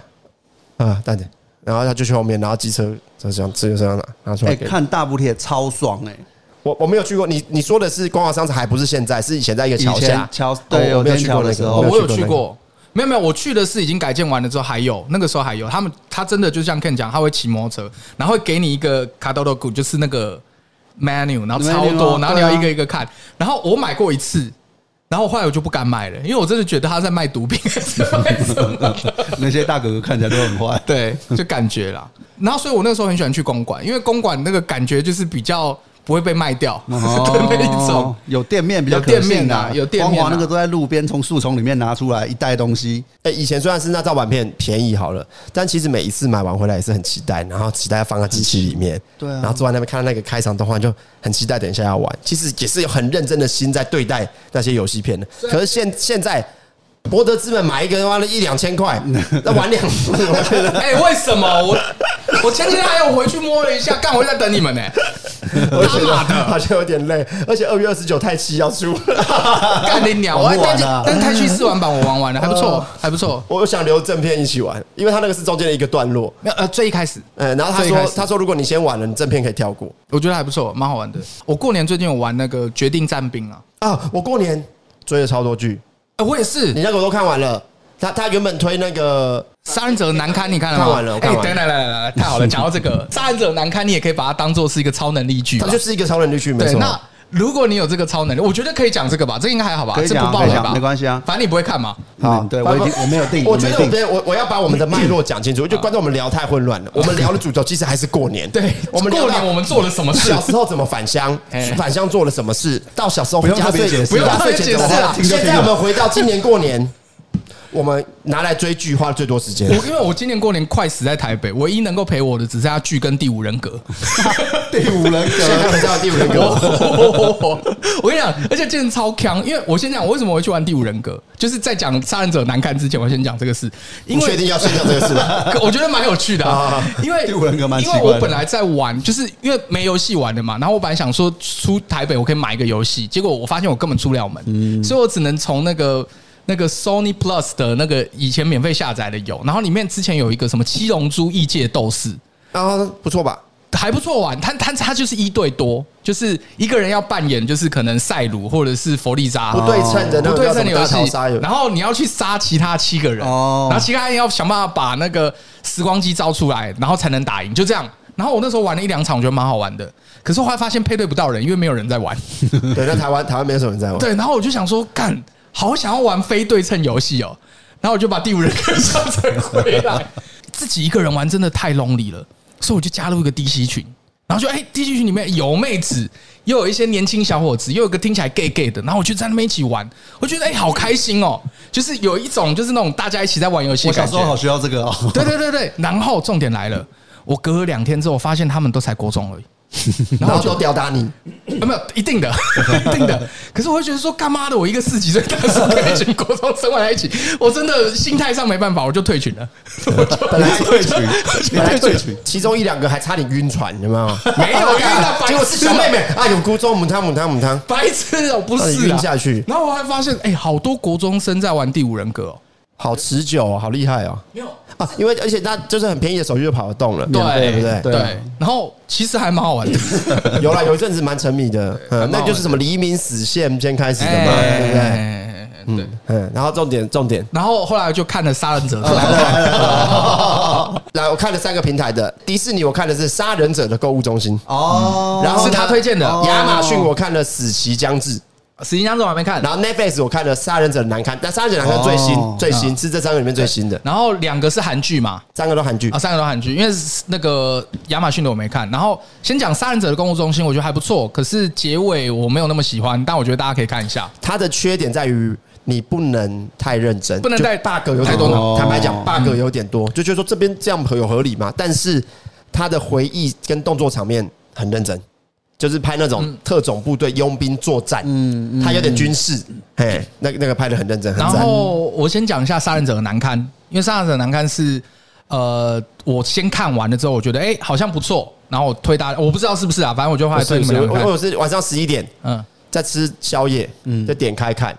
啊，等等，然后他就去后面，然后机车这样自由车厢拿拿出来。看大补帖超爽哎！我我没有去过，你你说的是光华商场，还不是现在，是以前在一个桥下桥，对，我没有去过的时候，我有去过。没有没有，我去的是已经改建完了之后还有，那个时候还有他们，他真的就像 Ken 讲，他会骑摩托车，然后会给你一个卡多多谷，就是那个 menu，然后超多，然后你要一个一个看。然后我买过一次，然后后来我就不敢买了，因为我真的觉得他在卖毒品，那些大哥哥看起来都很坏，对，就感觉啦。然后所以我那个时候很喜欢去公馆，因为公馆那个感觉就是比较。不会被卖掉 的那一种，有店面比较店面的，有店面。光华那个都在路边从树丛里面拿出来一袋东西。哎，以前虽然是那照版片便宜好了，但其实每一次买完回来也是很期待，然后期待放在机器里面，对，然后坐在那边看到那个开场动画就很期待，等一下要玩。其实也是有很认真的心在对待那些游戏片的。可是现现在。博德之门买一个花了一两千块，那玩两次，我觉得。哎，为什么我我前天还有回去摸了一下，干我在等你们呢？我觉得好像有点累，而且二月二十九太七要出，干你鸟！我但但太七试玩版我玩完了，还不错，还不错。我想留正片一起玩，因为他那个是中间的一个段落，没有呃，最一开始，呃，然后他说他说如果你先玩了，你正片可以跳过，我觉得还不错，蛮好玩的。我过年最近有玩那个决定战兵啊，啊，我过年追了超多剧。我也是，你那个我都看完了。他他原本推那个《杀人者难堪》，你看了吗？看完了。哎，来来来来来，太好了！讲到这个《杀人者难堪》，你也可以把它当做是一个超能力剧，它就是一个超能力剧，没错。那如果你有这个超能力，我觉得可以讲这个吧，这应该还好吧？这不爆雷吧？没关系啊，反正你不会看嘛。好，对我已经我没有定。我觉得我我我要把我们的脉络讲清楚，就观众我们聊太混乱了。我们聊的主轴其实还是过年。对，我们过年我们做了什么事？小时候怎么返乡？返乡做了什么事？到小时候不用特别解释，不用特别解释了。现在我们回到今年过年。我们拿来追剧花了最多时间。我因为我今年过年快死在台北，唯一能够陪我的只剩下剧跟第五人格。第五人格，现在叫第五人格。我跟你讲，而且今年超强，因为我先讲我为什么会去玩第五人格，就是在讲杀人者难堪之前，我先讲这个事。因为确定要先讲这个事吗？我觉得蛮有趣的，因为第五人格蛮奇怪。因为我本来在玩，就是因为没游戏玩的嘛，然后我本来想说出台北我可以买一个游戏，结果我发现我根本出不了门，所以我只能从那个。那个 Sony Plus 的那个以前免费下载的有，然后里面之前有一个什么七龙珠异界斗士啊，不错吧？还不错玩，他他他就是一对多，就是一个人要扮演就是可能赛鲁或者是弗利扎不对称的那不对称的游戏，然后你要去杀其他七个人，然后其他人要想办法把那个时光机招出来，然后才能打赢，就这样。然后我那时候玩了一两场，我觉得蛮好玩的，可是后来发现配对不到人，因为没有人在玩。对，在台湾台湾没有什么人在玩。对，然后我就想说干。好想要玩非对称游戏哦，然后我就把第五人格上载回来，自己一个人玩真的太 lonely 了，所以我就加入一个 DC 群，然后就哎，DC 群里面有妹子，又有一些年轻小伙子，又有个听起来 gay gay 的，然后我就在那边一起玩，我觉得哎，好开心哦，就是有一种就是那种大家一起在玩游戏。我小时候好需要这个哦。对对对对，然后重点来了，我隔了两天之后发现他们都才国中而已。然后就吊打你，没有一定的，一定的。可是我会觉得说，干妈的，我一个四几岁大叔跟一群国中生玩在一起，我真的心态上没办法，我就退群了。我就本来退群，本来退群，其中一两个还差点晕船，有没有？没有晕的，结果是小妹妹啊，有国中母汤母汤母汤，白痴哦，不是晕下去。然后我还发现，哎，好多国中生在玩第五人格哦。好持久哦，好厉害哦！没有啊，因为而且那就是很便宜的手机就跑得动了，对对不对？对。然后其实还蛮好玩的，有啦，有一阵子蛮沉迷的，嗯，那就是什么黎明死线先开始的嘛，对不对？嗯嗯，然后重点重点，然后后来就看了《杀人者》，来我看了三个平台的迪士尼，我看的是《杀人者》的购物中心哦，然后是他推荐的亚马逊，我看了《死期将至》。死期将至我还没看，然后 Netflix 我看了《杀人者难堪》，但《杀人者难堪》最新最新是这三个里面最新的。然后两个是韩剧嘛，三个都韩剧啊，三个都韩剧。因为那个亚马逊的我没看。然后先讲《杀人者的购物中心》，我觉得还不错，可是结尾我没有那么喜欢。但我觉得大家可以看一下。它的缺点在于你不能太认真，不能带 bug 有太多。坦白讲，bug 有点多，就觉得说这边这样有合理吗？但是它的回忆跟动作场面很认真。就是拍那种特种部队佣兵作战，嗯，他有点军事，嘿，那个那个拍的很认真，很赞。然后我先讲一下《杀人者的难堪》，因为《杀人者的难堪》是呃，我先看完了之后，我觉得哎，好像不错，然后我推大家，我不知道是不是啊，反正我就后来推你们看。我我是晚上十一点，嗯，在吃宵夜，嗯，就点开看。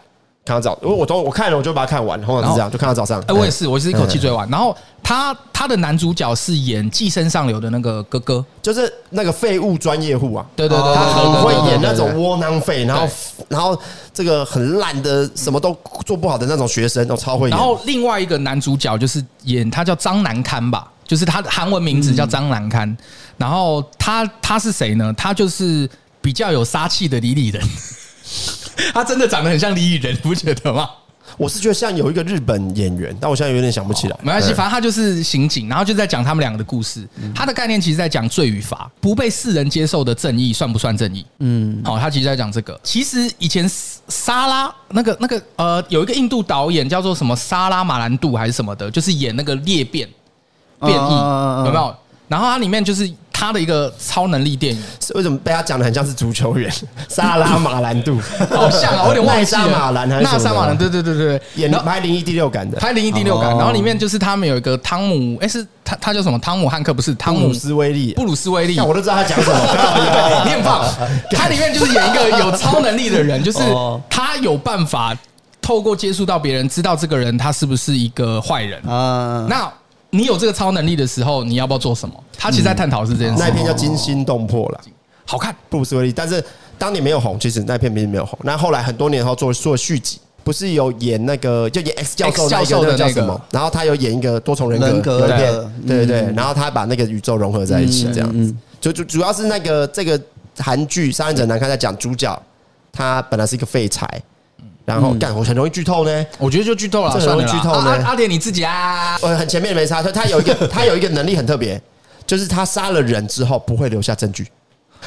看到早，因为我都我看了，我就把它看完，通常是这样，就看到早上。哎，我也是，我是一口气追完。然后他他的男主角是演《寄生上流》的那个哥哥，就是那个废物专业户啊。对对对，他很会演那种窝囊废，然后然后这个很烂的，什么都做不好的那种学生，都超会演。然后另外一个男主角就是演他叫张南堪吧，就是他的韩文名字叫张南堪。然后他他是谁呢？他就是比较有杀气的李李仁。他真的长得很像李宇仁，你不觉得吗？我是觉得像有一个日本演员，但我现在有点想不起来。没关系，反正他就是刑警，然后就在讲他们两个的故事。他的概念其实在讲罪与罚，不被世人接受的正义算不算正义？嗯，好，他其实在讲这个。其实以前莎拉那个那个呃，有一个印度导演叫做什么莎拉马兰度还是什么的，就是演那个裂变变异，有没有？然后它里面就是。他的一个超能力电影，为什么被他讲的很像是足球员？萨拉马兰度，好像啊，我有点忘记了。纳沙马兰还是纳沙马兰？对对对对，演拍《灵异第六感》的，拍《灵异第六感》。然后里面就是他们有一个汤姆，哎，是他他叫什么？汤姆汉克不是？汤姆斯威利，布鲁斯威利。我都知道他讲什么。你很棒。他里面就是演一个有超能力的人，就是他有办法透过接触到别人，知道这个人他是不是一个坏人啊？那。你有这个超能力的时候，你要不要做什么？他其实在探讨是这件事。那一片叫惊心动魄了，好看，布鲁斯威利。但是当年没有红，其实那片并没有红。那后来很多年后做做续集，不是有演那个就演 X 教授那个叫什么？然后他有演一个多重人格的片，对对对。然后他把那个宇宙融合在一起，这样子。就主主要是那个这个韩剧《杀人者难看》在讲主角，他本来是一个废柴。然后干，我很容易剧透呢。我觉得就剧透了，很容易剧透呢。阿田你自己啊，呃，很前面没差。他他有一个他有一个能力很特别，就是他杀了人之后不会留下证据，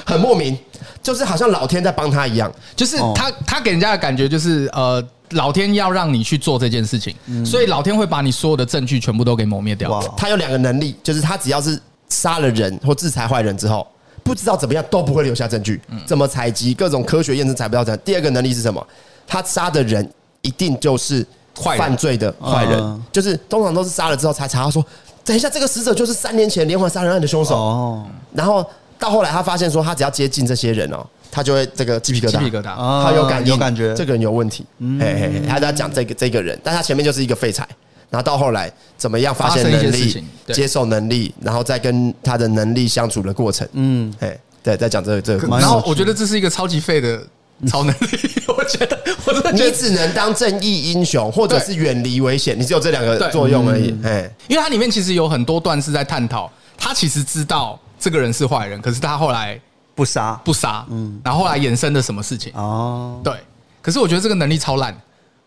很莫名，就是好像老天在帮他一样。就是他他给人家的感觉就是呃，老天要让你去做这件事情，所以老天会把你所有的证据全部都给磨灭掉。他有两个能力，就是他只要是杀了人或制裁坏人之后，不知道怎么样都不会留下证据，怎么采集各种科学验证采不到证。第二个能力是什么？他杀的人一定就是犯罪的坏人，就是通常都是杀了之后才查到说，等一下这个死者就是三年前连环杀人案的凶手。哦，然后到后来他发现说，他只要接近这些人哦，他就会这个鸡皮疙瘩，鸡皮疙瘩，他有感有感觉，这个人有问题。嘿嘿，他在讲这个这个人，但他前面就是一个废柴，然后到后来怎么样发现能力、接受能力，然后再跟他的能力相处的过程。嗯，哎，对，在讲这个这个。然后我觉得这是一个超级废的。超能力，我觉得，我真的觉得你只能当正义英雄，或者是远离危险，你只有这两个作用而已。哎，因为它里面其实有很多段是在探讨，他其实知道这个人是坏人，可是他后来不杀不杀，嗯，然后后来衍生的什么事情？哦，对。可是我觉得这个能力超烂，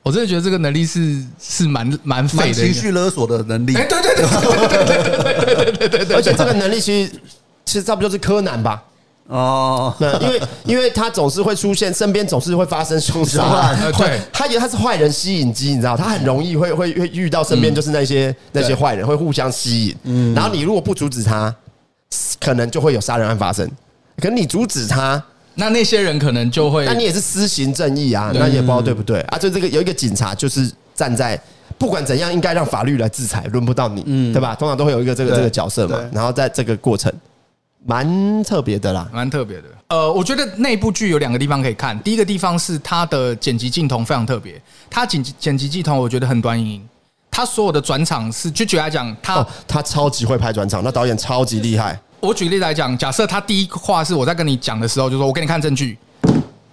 我真的觉得这个能力是是蛮蛮废的，情绪勒索的能力。哎，对对对对对对对对对对，而且这个能力其实其实差不多就是柯南吧。哦，那，因为 因为他总是会出现，身边总是会发生凶杀案。对，他以为他是坏人吸引机，你知道，他很容易会会会遇到身边就是那些那些坏人会互相吸引。嗯，然后你如果不阻止他，可能就会有杀人案发生。可能你阻止他，那那些人可能就会，那你也是施行正义啊，那也不知道对不对啊？就这个有一个警察，就是站在不管怎样，应该让法律来制裁，轮不到你，嗯，对吧？通常都会有一个这个这个角色嘛。然后在这个过程。蛮特别的啦，蛮特别的。呃，我觉得那部剧有两个地方可以看。第一个地方是它的剪辑镜头非常特别，它剪辑剪辑镜头我觉得很端倪。他所有的转场是，就举例来讲，他、哦、他超级会拍转场，那导演超级厉害。我举例来讲，假设他第一话是我在跟你讲的时候，就说我给你看证据，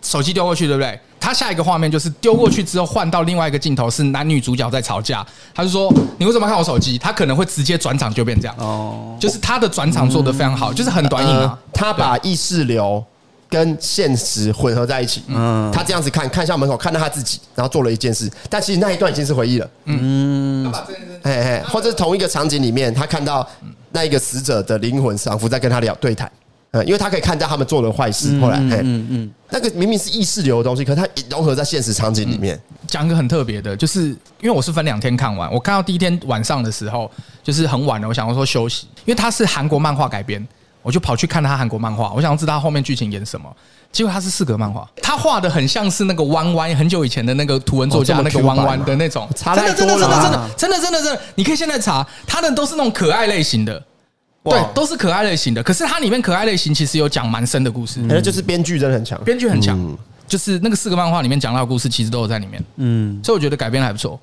手机丢过去，对不对？他下一个画面就是丢过去之后换到另外一个镜头，是男女主角在吵架。他就说：“你为什么看我手机？”他可能会直接转场就变这样。哦，就是他的转场做的非常好，就是很短影啊。他把意识流跟现实混合在一起。嗯，他这样子看看向门口，看到他自己，然后做了一件事，但其实那一段已经是回忆了。嗯，他把这件事，嘿嘿，或者是同一个场景里面，他看到。那一个死者的灵魂仿佛在跟他聊对谈，呃，因为他可以看到他们做了坏事，后来，嗯嗯，那个明明是意识流的东西，可它融合在现实场景里面，讲一个很特别的，就是因为我是分两天看完，我看到第一天晚上的时候，就是很晚了，我想要说休息，因为它是韩国漫画改编，我就跑去看他韩国漫画，我想要知道他后面剧情演什么，结果他是四格漫画，他画的很像是那个弯弯很久以前的那个图文作家那个弯弯的那种，真的真的真的真的真的真的真的，你可以现在查，他的都是那种可爱类型的。对，都是可爱类型的。可是它里面可爱类型其实有讲蛮深的故事，那就是编剧真的很强，编剧很强，就是那个四个漫画里面讲到的故事其实都有在里面，嗯，所以我觉得改编还不错，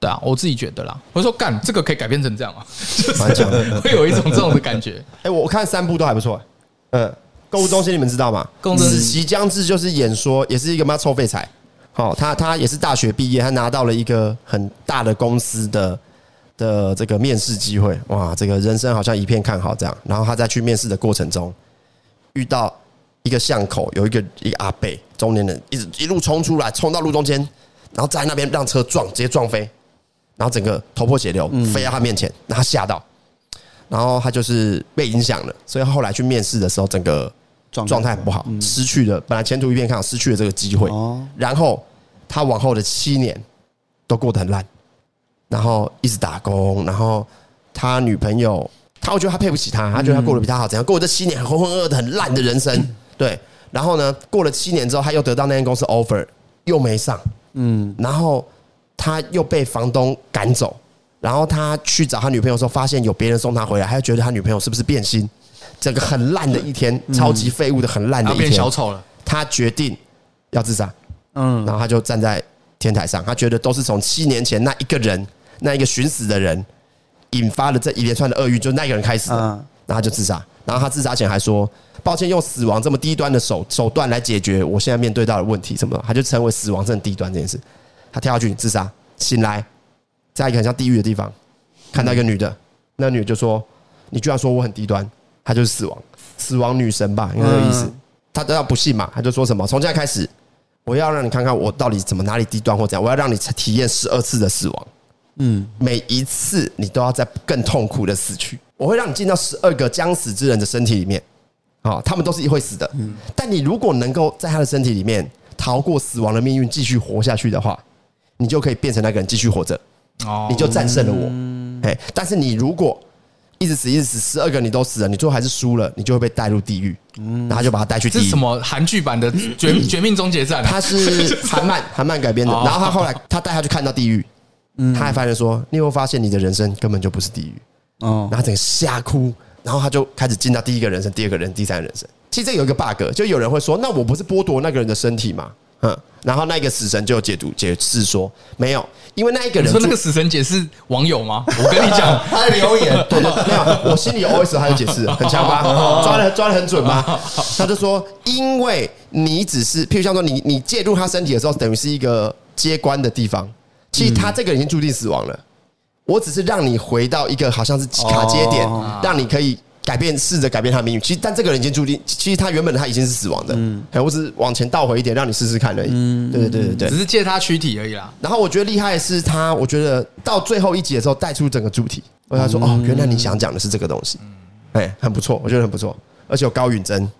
对啊，我自己觉得啦。我说干这个可以改编成这样啊，蛮强的，会有一种这种的感觉。哎，我看三部都还不错，嗯。购物中心，你们知道吗？子席将至就是演说，也是一个妈臭废材。好，他他也是大学毕业，他拿到了一个很大的公司的的这个面试机会。哇，这个人生好像一片看好这样。然后他在去面试的过程中，遇到一个巷口有一个一个阿伯中年人，一直一路冲出来，冲到路中间，然后在那边让车撞，直接撞飞，然后整个头破血流，飞到他面前，让他吓到，然后他就是被影响了，所以后来去面试的时候，整个。状态不好，失去了本来前途一片看好，失去了这个机会。然后他往后的七年都过得很烂，然后一直打工。然后他女朋友，他会觉得他配不起他，他觉得他过得比他好，怎样过这七年浑浑噩噩的很烂的人生？对。然后呢，过了七年之后，他又得到那间公司 offer，又没上。嗯。然后他又被房东赶走。然后他去找他女朋友的时候，发现有别人送他回来，他就觉得他女朋友是不是变心？整个很烂的一天，超级废物的很烂的一天，变小丑了。他决定要自杀，嗯，然后他就站在天台上，他觉得都是从七年前那一个人，那一个寻死的人引发了这一连串的厄运，就那个人开始的，然后他就自杀。然后他自杀前还说：“抱歉，用死亡这么低端的手手段来解决我现在面对到的问题，什么的？”他就成为死亡这么低端这件事。他跳下去自杀，醒来在一个很像地狱的地方，看到一个女的，那女的就说：“你居然说我很低端。”她就是死亡，死亡女神吧，应该这个意思。他都要不信嘛，他就说什么：从现在开始，我要让你看看我到底怎么哪里低端或怎样，我要让你体验十二次的死亡。嗯，每一次你都要在更痛苦的死去。我会让你进到十二个将死之人的身体里面，啊，他们都是会死的。嗯，但你如果能够在他的身体里面逃过死亡的命运，继续活下去的话，你就可以变成那个人继续活着。哦，你就战胜了我。哎，但是你如果一直死，一直死，十二个你都死了，你最后还是输了，你就会被带入地狱。嗯，然后就把他带去地狱。这是什么韩剧版的绝《绝绝命终结战》？他是韩漫，韩漫改编的。然后他后来他带他去看到地狱，他还发现说：“你有没有发现你的人生根本就不是地狱？”哦，然后整个吓哭，然后他就开始进到第一个人生、第二个人、第三个人生。其实这有一个 bug，就有人会说：“那我不是剥夺那个人的身体吗？”嗯，然后那个死神就有解读解释说没有，因为那一个人说那个死神解释网友吗？我跟你讲，他的留言对对没有，我心里 OS 他就解释很强吧，抓的抓的很准吗？他就说，因为你只是，譬如像说你你介入他身体的时候，等于是一个接关的地方，其实他这个人已经注定死亡了，我只是让你回到一个好像是卡接点，让你可以。改变，试着改变他的命运。其实，但这个人已经注定，其实他原本他已经是死亡的。嗯，我只是往前倒回一点，让你试试看而已。嗯，对对对对对，只是借他躯体而已啦。然后我觉得厉害的是他，我觉得到最后一集的时候带出整个主题。我跟他说：“哦，原来你想讲的是这个东西。”哎，很不错，我觉得很不错。而且有高允贞，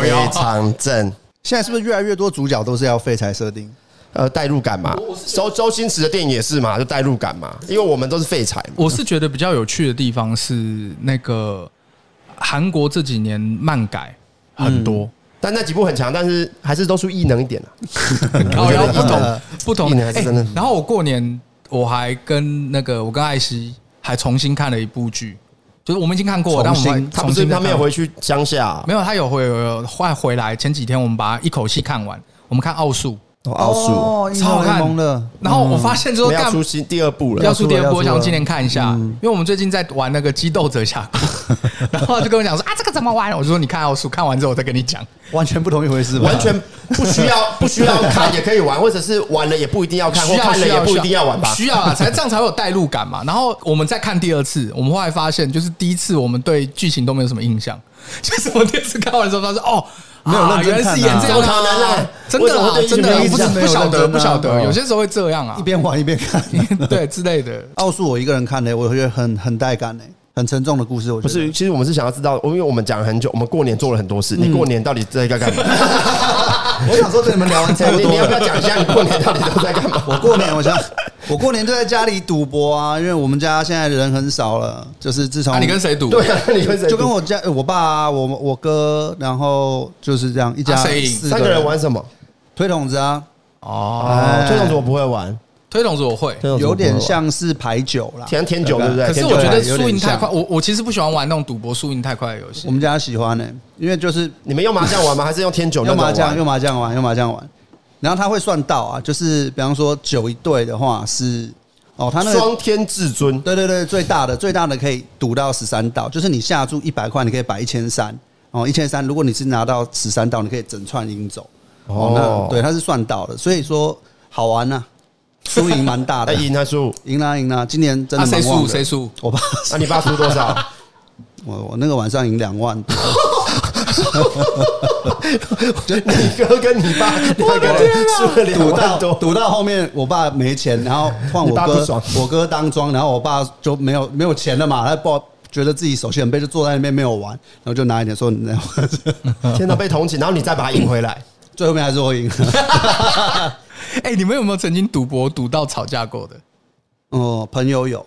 非常正。现在是不是越来越多主角都是要废柴设定？呃，代入感嘛。周周星驰的电影也是嘛，就代入感嘛。因为我们都是废柴。我是觉得比较有趣的地方是那个。韩国这几年漫改很多，但那几部很强，但是还是都属异能一点了。然后不同不同，然后我过年我还跟那个我跟艾希还重新看了一部剧，就是我们已经看过，但我们他不是他没有回去乡下，没有他有回有换回来。前几天我们把它一口气看完，我们看奥术奥数超好看的。然后我发现之后要出新第二部了，要出第二部，我想今年看一下，因为我们最近在玩那个激斗者峡谷，然后就跟我讲说啊，这个怎么玩？我就说你看奥数，看完之后我再跟你讲，完全不同一回事，完全不需要不需要看也可以玩，或者是玩了也不一定要看，或看了也不一定要玩吧？需要啊，才这样才会有代入感嘛。然后我们再看第二次，我们后来发现，就是第一次我们对剧情都没有什么印象，就是我第二次看完的时候发现哦。没有认真看、啊，原来是演这样可能啊！真的啊，真的不不晓得，不晓得，有些时候会这样啊，一边玩一边看，对之类的。奥数我一个人看的，我觉得很很带感呢，很沉重的故事。我觉得不是，其实我们是想要知道，因为我们讲了很久，我们过年做了很多事，你过年到底在干干嘛？我想说，跟你们聊完差不多，你要不要讲一下你过年到底都在干嘛？我过年，我想我过年就在家里赌博啊，因为我们家现在人很少了，就是自从你跟谁赌？对啊，你跟谁？就跟我家我爸、啊我我哥，然后就是这样一家三个人玩什么？推筒子啊！哦，推筒子我不会玩。推筒子我会，有点像是牌九啦，填填九对不对？可是我觉得输赢太快，我我其实不喜欢玩那种赌博输赢太快的游戏。我们家喜欢呢，因为就是你们用麻将玩吗？还是用天九？用麻将，用麻将玩，用麻将玩。然后他会算到啊，就是比方说九一对的话是哦，他那个双天至尊，对对对，最大的最大的可以赌到十三道，就是你下注一百块，你可以摆一千三哦，一千三。如果你是拿到十三道，你可以整串赢走哦。那对，他是算到的，所以说好玩呐。输赢蛮大的，赢还输？赢啦赢啦！今年真的谁输谁输？我爸。那你爸输多少？我我那个晚上赢两万多。就你哥跟你爸两个人输了两万多，赌到后面我爸没钱，然后换我哥，我哥当庄，然后我爸就没有没有钱了嘛，他不觉得自己手气很背，就坐在那边没有玩，然后就拿一点说，天哪，被同情，然后你再把他赢回来，最后面还是我赢。哎、欸，你们有没有曾经赌博赌到吵架过的？哦，朋友有，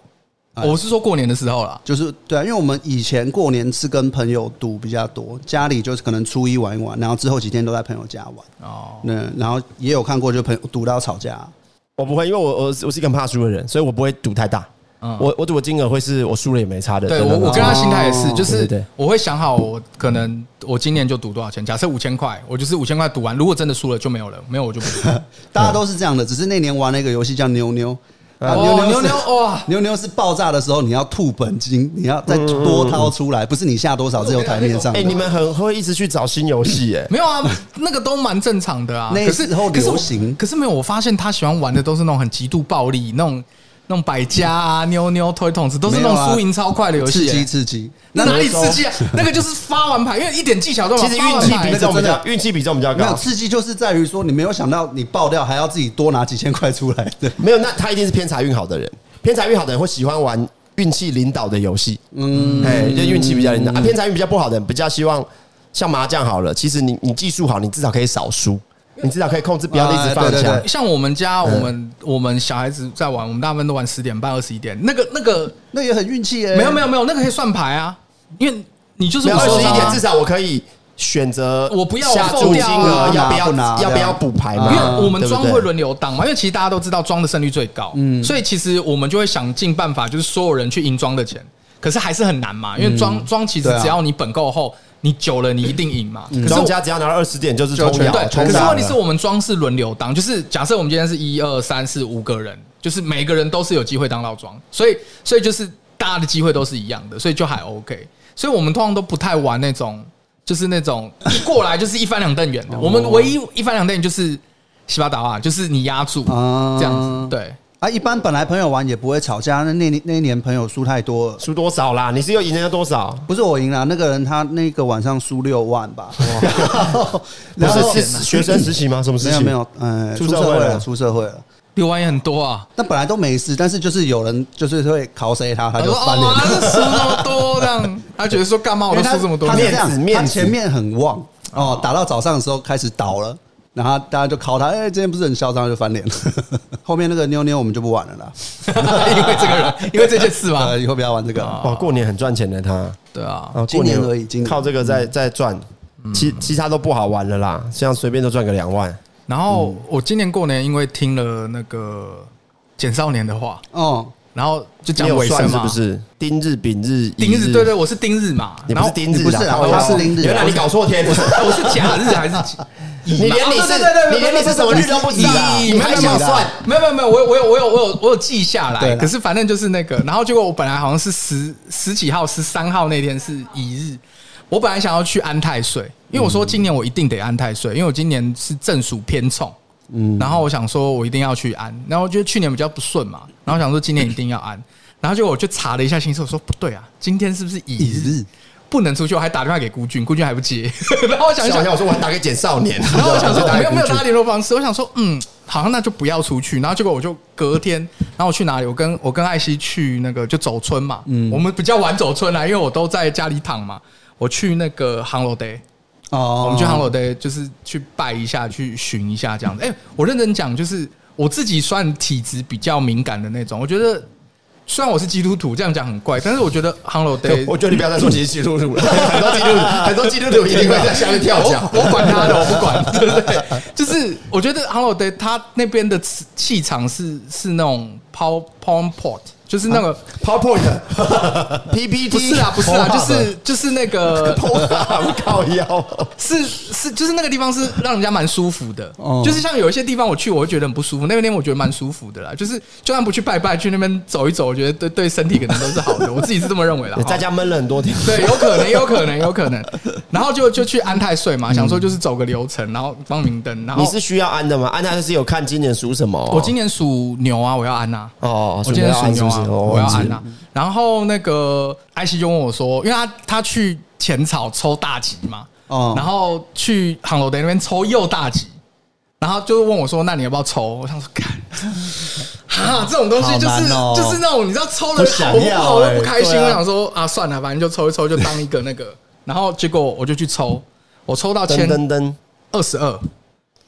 我是说过年的时候啦，就是对啊，因为我们以前过年是跟朋友赌比较多，家里就是可能初一玩一玩，然后之后几天都在朋友家玩哦。那，然后也有看过就朋友赌到吵架，我不会，因为我我我是一个很怕输的人，所以我不会赌太大。嗯，我我赌的金额会是我输了也没差的。对我我跟他心态也是，就是我会想好我可能我今年就赌多少钱。假设五千块，我就是五千块赌完，如果真的输了就没有了，没有我就不赌。大家都是这样的，只是那年玩了一个游戏叫妞妞。啊，妞妞妞哇，牛牛是爆炸的时候你要吐本金，你要再多掏出来，不是你下多少只有台面上。哎，你们很会一直去找新游戏哎？没有啊，那个都蛮正常的啊。那时候流行，可是没有，我发现他喜欢玩的都是那种很极度暴力那种。那种百家啊，妞妞推筒子都是那种输赢超快的游戏，刺激刺激。那哪里刺激啊？那个就是发完牌，因为一点技巧都没有。其实运气比重比较，运气比重比较高。没有刺激，就是在于说你没有想到你爆掉，还要自己多拿几千块出来。对，没有，那他一定是偏财运好的人。偏财运好的人会喜欢玩运气领导的游戏。嗯，哎，就运气比较领导。啊，偏财运比较不好的人比较希望像麻将好了。其实你你技术好，你至少可以少输。你至少可以控制，不要一直放枪。像我们家，我们我们小孩子在玩，我们大部分都玩十点半、二十一点。那个、那个、那也很运气耶。没有、没有、没有，那个可以算牌啊。因为你就是二十一点，至少我可以选择我不要下注金额，要不要拿，要不要补牌嘛？因为我们庄会轮流当嘛。因为其实大家都知道庄的胜率最高，嗯，所以其实我们就会想尽办法，就是所有人去赢庄的钱。可是还是很难嘛，因为庄庄其实只要你本够厚。你久了，你一定赢嘛。可是庄家只要拿到二十点，就是抽掉。对，可是问题是我们庄是轮流当，就是假设我们今天是一二三四五个人，就是每个人都是有机会当到庄，所以所以就是大家的机会都是一样的，所以就还 OK。所以我们通常都不太玩那种，就是那种一过来就是一翻两瞪眼的。我们唯一一翻两瞪眼就是西巴达瓦，就是你压住这样子，对。啊，一般本来朋友玩也不会吵架，那那那一年朋友输太多了，输多少啦？你是又赢人家多少？不是我赢了，那个人他那个晚上输六万吧？不是是学生实习吗？什么时期？没有没有，嗯，出社会了，出社会了，六万也很多啊。那本来都没事，但是就是有人就是会考谁他，他就翻脸。哦，他输那么多这样，他觉得说干嘛我都输这么多？面子他前面很旺哦，打到早上的时候开始倒了。然后大家就考他，哎，今天不是很嚣张，就翻脸了。后面那个妞妞我们就不玩了啦，因为这个人，因为这件事嘛。以后不要玩这个。哇，过年很赚钱的他。对啊，今年而已，靠这个在在赚，其其他都不好玩了啦，这样随便都赚个两万。然后我今年过年因为听了那个简少年的话，哦，然后就讲尾声嘛，是不是？丁日、丙日、丁日，对对，我是丁日嘛。你不是丁日，不是啊，我是丁日。原来你搞错天，我是我是甲日还是？你连你是，你连你是什么日都不知道，你还想算？没有没有没有，我我有我有我有我有记下来。可是反正就是那个，然后结果我本来好像是十十几号、十三号那天是乙日，我本来想要去安太岁，因为我说今年我一定得安太岁，因为我今年是正属偏冲。嗯，然后我想说我一定要去安，然后我觉得去年比较不顺嘛，然后想说今年一定要安，然后就我就查了一下星宿，我说不对啊，今天是不是乙日？不能出去，我还打电话给孤俊，孤俊还不接。然后我想一想，我说我还打给简少年，然后我想说 没有没有他联络方式，我想说嗯，好像那就不要出去。然后结果我就隔天，然后我去哪里？我跟我跟艾希去那个就走村嘛，嗯，我们比较晚走村啦，因为我都在家里躺嘛。我去那个航楼 day 哦，我们去 holiday 就是去拜一下，去寻一下这样子。哎，我认真讲，就是我自己算体质比较敏感的那种，我觉得。虽然我是基督徒，这样讲很怪，但是我觉得 Hello Day，我觉得你不要再说你是基督徒了。很多基督徒，很多基督徒一定会在下面跳脚。我管他的，我不管，对不对？就是我觉得 Hello Day，他那边的气场是是那种 Power Power Port。就是那个 PowerPoint，PPT 不是啊，不是啊，就是就是那个 靠腰，是是就是那个地方是让人家蛮舒服的，就是像有一些地方我去我会觉得很不舒服，那边我觉得蛮舒服的啦，就是就算不去拜拜，去那边走一走，我觉得对对身体可能都是好的，我自己是这么认为的。在家闷了很多天，对，有可能，有可能，有可能。然后就就去安太岁嘛，想说就是走个流程，然后放明灯。然后你是需要安的吗？安太岁是有看今年属什么？我今年属牛啊，我要安呐。哦，我今年属牛啊。我要安呐，然后那个艾希就问我说，因为他他去浅草抽大吉嘛，哦，然后去航楼 day 那边抽又大吉，然后就问我说，那你要不要抽？我想说，看，啊，这种东西就是就是那种你知道抽了好又不开心，我想说啊，算了，反正就抽一抽，就当一个那个，然后结果我就去抽，我抽到千登登二十二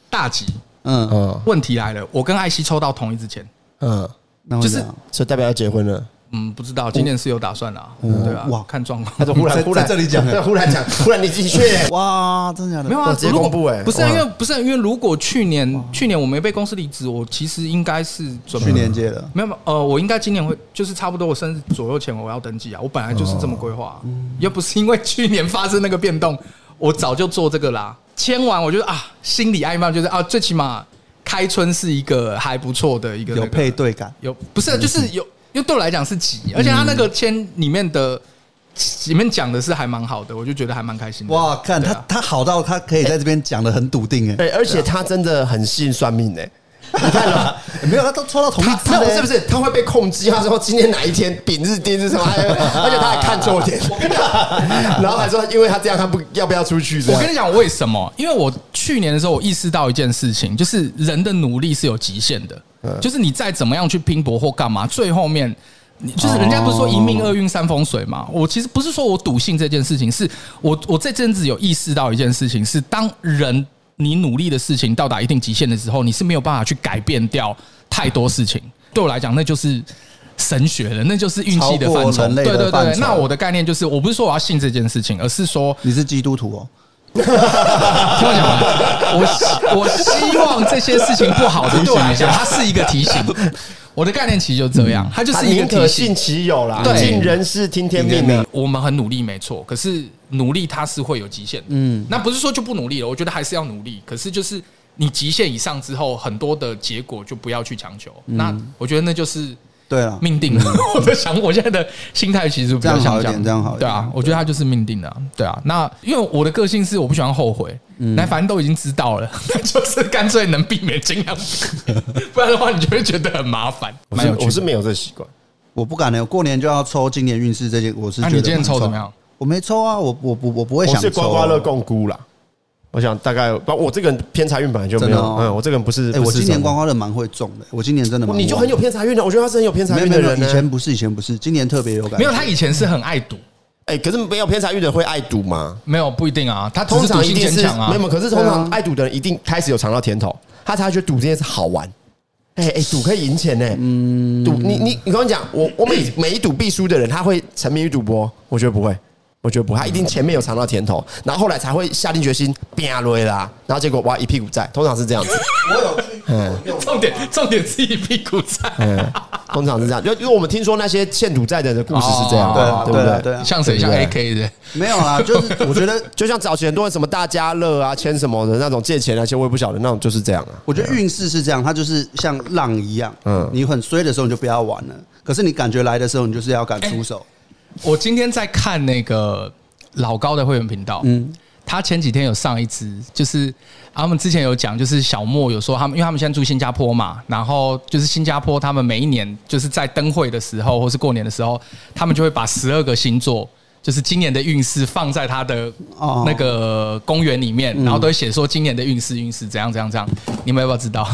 大吉，嗯。嗯，问题来了，我跟艾希抽到同一支签，嗯。就是，所以代表要结婚了。嗯，不知道，今年是有打算啦。对吧，哇，看状况。他说忽然 忽然这里讲，忽然讲，忽然你自己确哇，真的假的？没有啊，直接公布哎，不是因为不是因为如果去年去年我没被公司离职，我其实应该是准备去年接的。没有呃，我应该今年会就是差不多我生日左右前我要登记啊。我本来就是这么规划，又不是因为去年发生那个变动，我早就做这个啦。签完我觉得啊，心里哀闷，就是啊，最起码。开春是一个还不错的一个、那个、有配对感，有不是就是有，因为对我来讲是吉，而且他那个签里面的里面讲的是还蛮好的，我就觉得还蛮开心的。哇，看他他好到他可以在这边讲的很笃定哎，对，而且他真的很信算命哎。你看了没有？他都抽到同一支，不是不是，他会被控制。他说今天哪一天丙日丁日什么，而且他还看错天，然后还说因为他这样，他不要不要出去。我跟你讲为什么？因为我去年的时候，我意识到一件事情，就是人的努力是有极限的，就是你再怎么样去拼搏或干嘛，最后面，就是人家不是说一命二运三风水嘛？我其实不是说我笃信这件事情，是我我这阵子有意识到一件事情，是当人。你努力的事情到达一定极限的时候，你是没有办法去改变掉太多事情。对我来讲，那就是神学了，那就是运气的范畴。对对对，那我的概念就是，我不是说我要信这件事情，而是说你是基督徒哦。听我讲完，我我希望这些事情不好的对我来讲，它是一个提醒。我的概念其实就这样，它就是一个提醒信其有啦，尽人事听天命的。我们很努力，没错，可是。努力它是会有极限的，嗯，那不是说就不努力了，我觉得还是要努力。可是就是你极限以上之后，很多的结果就不要去强求。那我觉得那就是对啊，命定了。我在想，我现在的心态其实比较想讲，这样好，对啊，我觉得它就是命定的，对啊。那因为我的个性是我不喜欢后悔，那反正都已经知道了，那就是干脆能避免尽量避免，不然的话你就会觉得很麻烦。蛮有趣，我是没有这习惯，我不敢的。我过年就要抽今年运势这些，我是。那你今天抽怎么样？我没抽啊，我我不我不会想抽。我是刮刮乐共估啦。我想大概，我这个人偏财运本来就没有，嗯，我这个人不是。哎，我今年刮刮乐蛮会中的，我今年真的。你就很有偏财运的，我觉得他是很有偏财运的人。以前不是，以前不是，今年特别有感觉。没有，他以前是很爱赌。哎，可是没有偏财运的人会爱赌吗？没有，不一定啊。他通常一定是没有，可是通常爱赌的人一定开始有尝到甜头，他才会觉得赌这件事好玩。哎哎，赌可以赢钱呢。嗯，赌你你你跟我讲，我我每每一赌必输的人，他会沉迷于赌博？我觉得不会。我觉得不，他一定前面有尝到甜头，然后后来才会下定决心拼了啦，然后结果哇一屁股债，通常是这样子。我有去，嗯，重点重点是一屁股债。通常是这样，就因为我们听说那些欠赌债的人的故事是这样，对啊，对不对？对，像谁？像 AK 的？没有啊，就是 我觉得，就像早前很多人什么大家乐啊，签什么的那种借钱那些，我也不晓得那种就是这样啊。我觉得运势是这样，它就是像浪一样，嗯，你很衰的时候你就不要玩了，可是你感觉来的时候，你就是要敢出手。我今天在看那个老高的会员频道，嗯。他前几天有上一支，就是他们之前有讲，就是小莫有说他们，因为他们现在住新加坡嘛，然后就是新加坡他们每一年就是在灯会的时候或是过年的时候，他们就会把十二个星座，就是今年的运势放在他的那个公园里面，然后都会写说今年的运势运势怎样怎样怎样。你们要不要知道？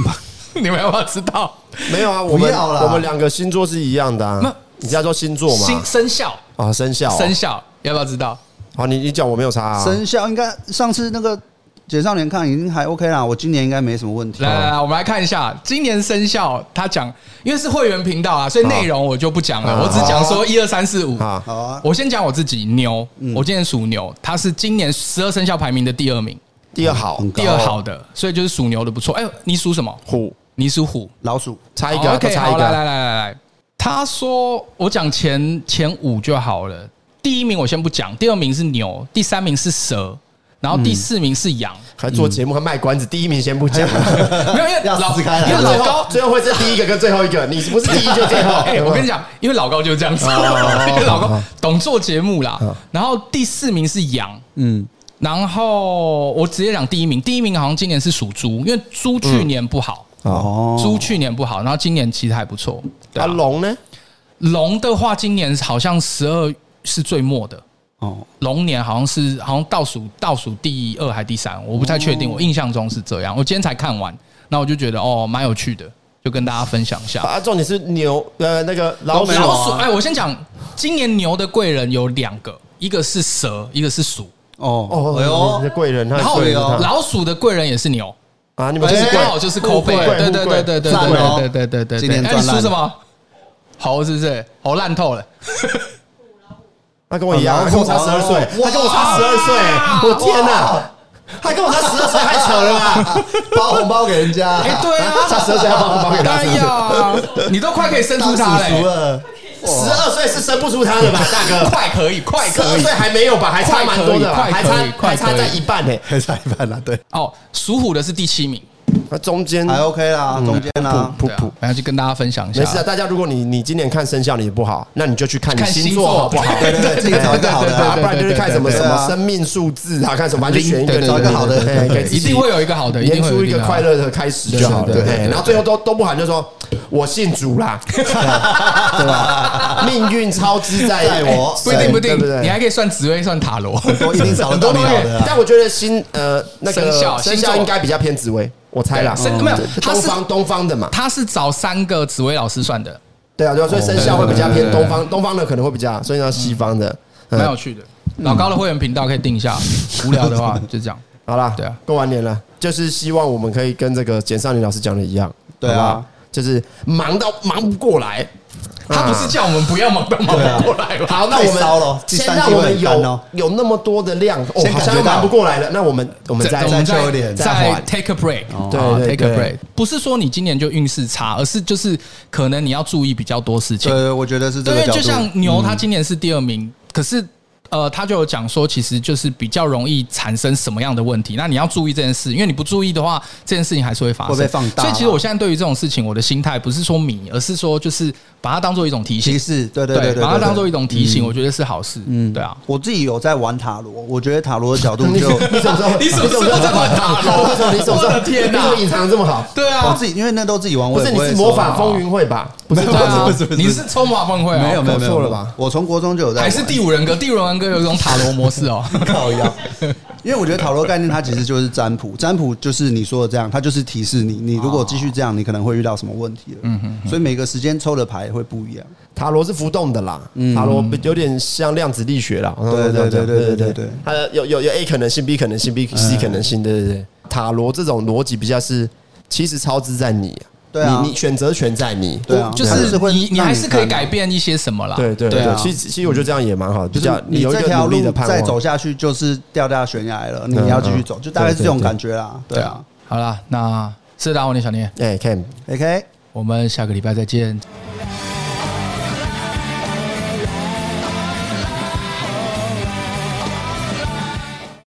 你们要不要知道？没有啊，我们我们两个星座是一样的啊。你叫做星座吗？星生肖。啊，生肖生肖，要不要知道？好，你你讲我没有查啊。生肖应该上次那个简少年看已经还 OK 啦，我今年应该没什么问题。来来来，我们来看一下今年生肖，他讲，因为是会员频道啊，所以内容我就不讲了，我只讲说一二三四五。好。啊，我先讲我自己牛，我今年属牛，他是今年十二生肖排名的第二名，第二好，第二好的，所以就是属牛的不错。哎，你属什么？虎，你属虎，老鼠，差一个，OK，好，来来来来来，他说我讲前前五就好了。第一名我先不讲，第二名是牛，第三名是蛇，然后第四名是羊。还做节目还卖关子，第一名先不讲，没有，因为 老因为老高最后会是第一个跟最后一个，你不是第一就最后。哎，我跟你讲，因为老高就是这样子，因为老高懂做节目啦。然后第四名是羊，嗯，然后我直接讲第一名，第一名好像今年是属猪，因为猪去年不好哦，猪去年不好，然后今年其实还不错。啊，龙呢？龙的话，今年好像十二。是最末的哦，龙年好像是好像倒数倒数第二还第三，我不太确定，我印象中是这样。我今天才看完，那我就觉得哦，蛮有趣的，就跟大家分享一下。啊，重点是牛呃那个老鼠，老鼠哎，我先讲，今年牛的贵人有两个，一个是蛇，一个是鼠。哦哦，哎呦，贵人，然后老鼠的贵人也是牛啊，你们就是刚好就是抠背，对对对对对对对对对对。今年赚属什么？猴是不是？猴烂透了。他跟我一样，他跟我差十二岁，他跟我差十二岁，我天哪！他跟我差十二岁，太扯了吧？包红包给人家，哎，对啊，差十二岁要包红包给他，哎呀，你都快可以生出他了，十二岁是生不出他的吧，大哥？快可以，快可以，十二岁还没有吧？还差蛮多的吧，还差还差在一半呢，还差一半呢。对，哦，属虎的是第七名。那中间还 OK 啦，中间啦，普普，然后就跟大家分享一下。没事啊，大家如果你你今年看生肖你不好，那你就去看你星座好不好？对对对，自己找一个好的，不然就是看什么什么生命数字啊，看什么，就选一个找一个好的，一定会有一个好的，演出一个快乐的开始就好了。对，然后最后都都不喊，就说我信主啦，对吧？命运操之在我，不一定不一定，你还可以算紫微算塔罗，很多一定找得到你好的。但我觉得星呃那个生肖应该比较偏紫微。我猜啦，生没有，东方东方的嘛，他是找三个紫薇老师算的，对啊，对啊，所以生肖会比较偏东方，东方的可能会比较，所以叫西方的，蛮有趣的。老高的会员频道可以定一下，无聊的话就这样。好啦，对啊，过完年了，就是希望我们可以跟这个简少年老师讲的一样，对啊，就是忙到忙不过来。他不是叫我们不要忙都忙不过来吗？好，那我们先让我们有有那么多的量，哦，好像忙不过来了。那我们我们再再抽一点，再 take a break，对，take a break。不是说你今年就运势差，而是就是可能你要注意比较多事情。对，我觉得是这个。因为就像牛，他今年是第二名，可是。呃，他就有讲说，其实就是比较容易产生什么样的问题，那你要注意这件事，因为你不注意的话，这件事情还是会发生，会被放大。所以其实我现在对于这种事情，我的心态不是说迷，而是说就是把它当做一种提醒，提示，对对对，把它当做一种提醒，我觉得是好事。嗯，对啊，我自己有在玩塔罗，我觉得塔罗的角度就 你什么时候你什么时候在玩塔罗？为什么你什么时候天哪，隐藏这么好？对啊，我自己因为那都自己玩，不是你是魔法风云会吧？不是，不是，不是，你是抽魔法风云会？没有没有错了吧？我从国中就有在，还是第五人格？第五人格有一种塔罗。模式哦，靠一样，因为我觉得塔罗概念它其实就是占卜，占卜就是你说的这样，它就是提示你，你如果继续这样，你可能会遇到什么问题了。嗯哼，所以每个时间抽的牌会不一样。塔罗是浮动的啦，塔罗有点像量子力学啦。对对对对对对对，它有有有 A 可能性，B 可能性，B C 可能性，对对对。塔罗这种逻辑比较是，其实操之在你。对啊，你你选择权在你，对啊，就是你你还是可以改变一些什么啦。对对对，其实其实我觉得这样也蛮好，就叫你有一条路再走下去就是掉下悬崖了，你要继续走，就大概是这种感觉啦。对啊，好了，那是大王，你，小念，哎，Ken，OK，我们下个礼拜再见。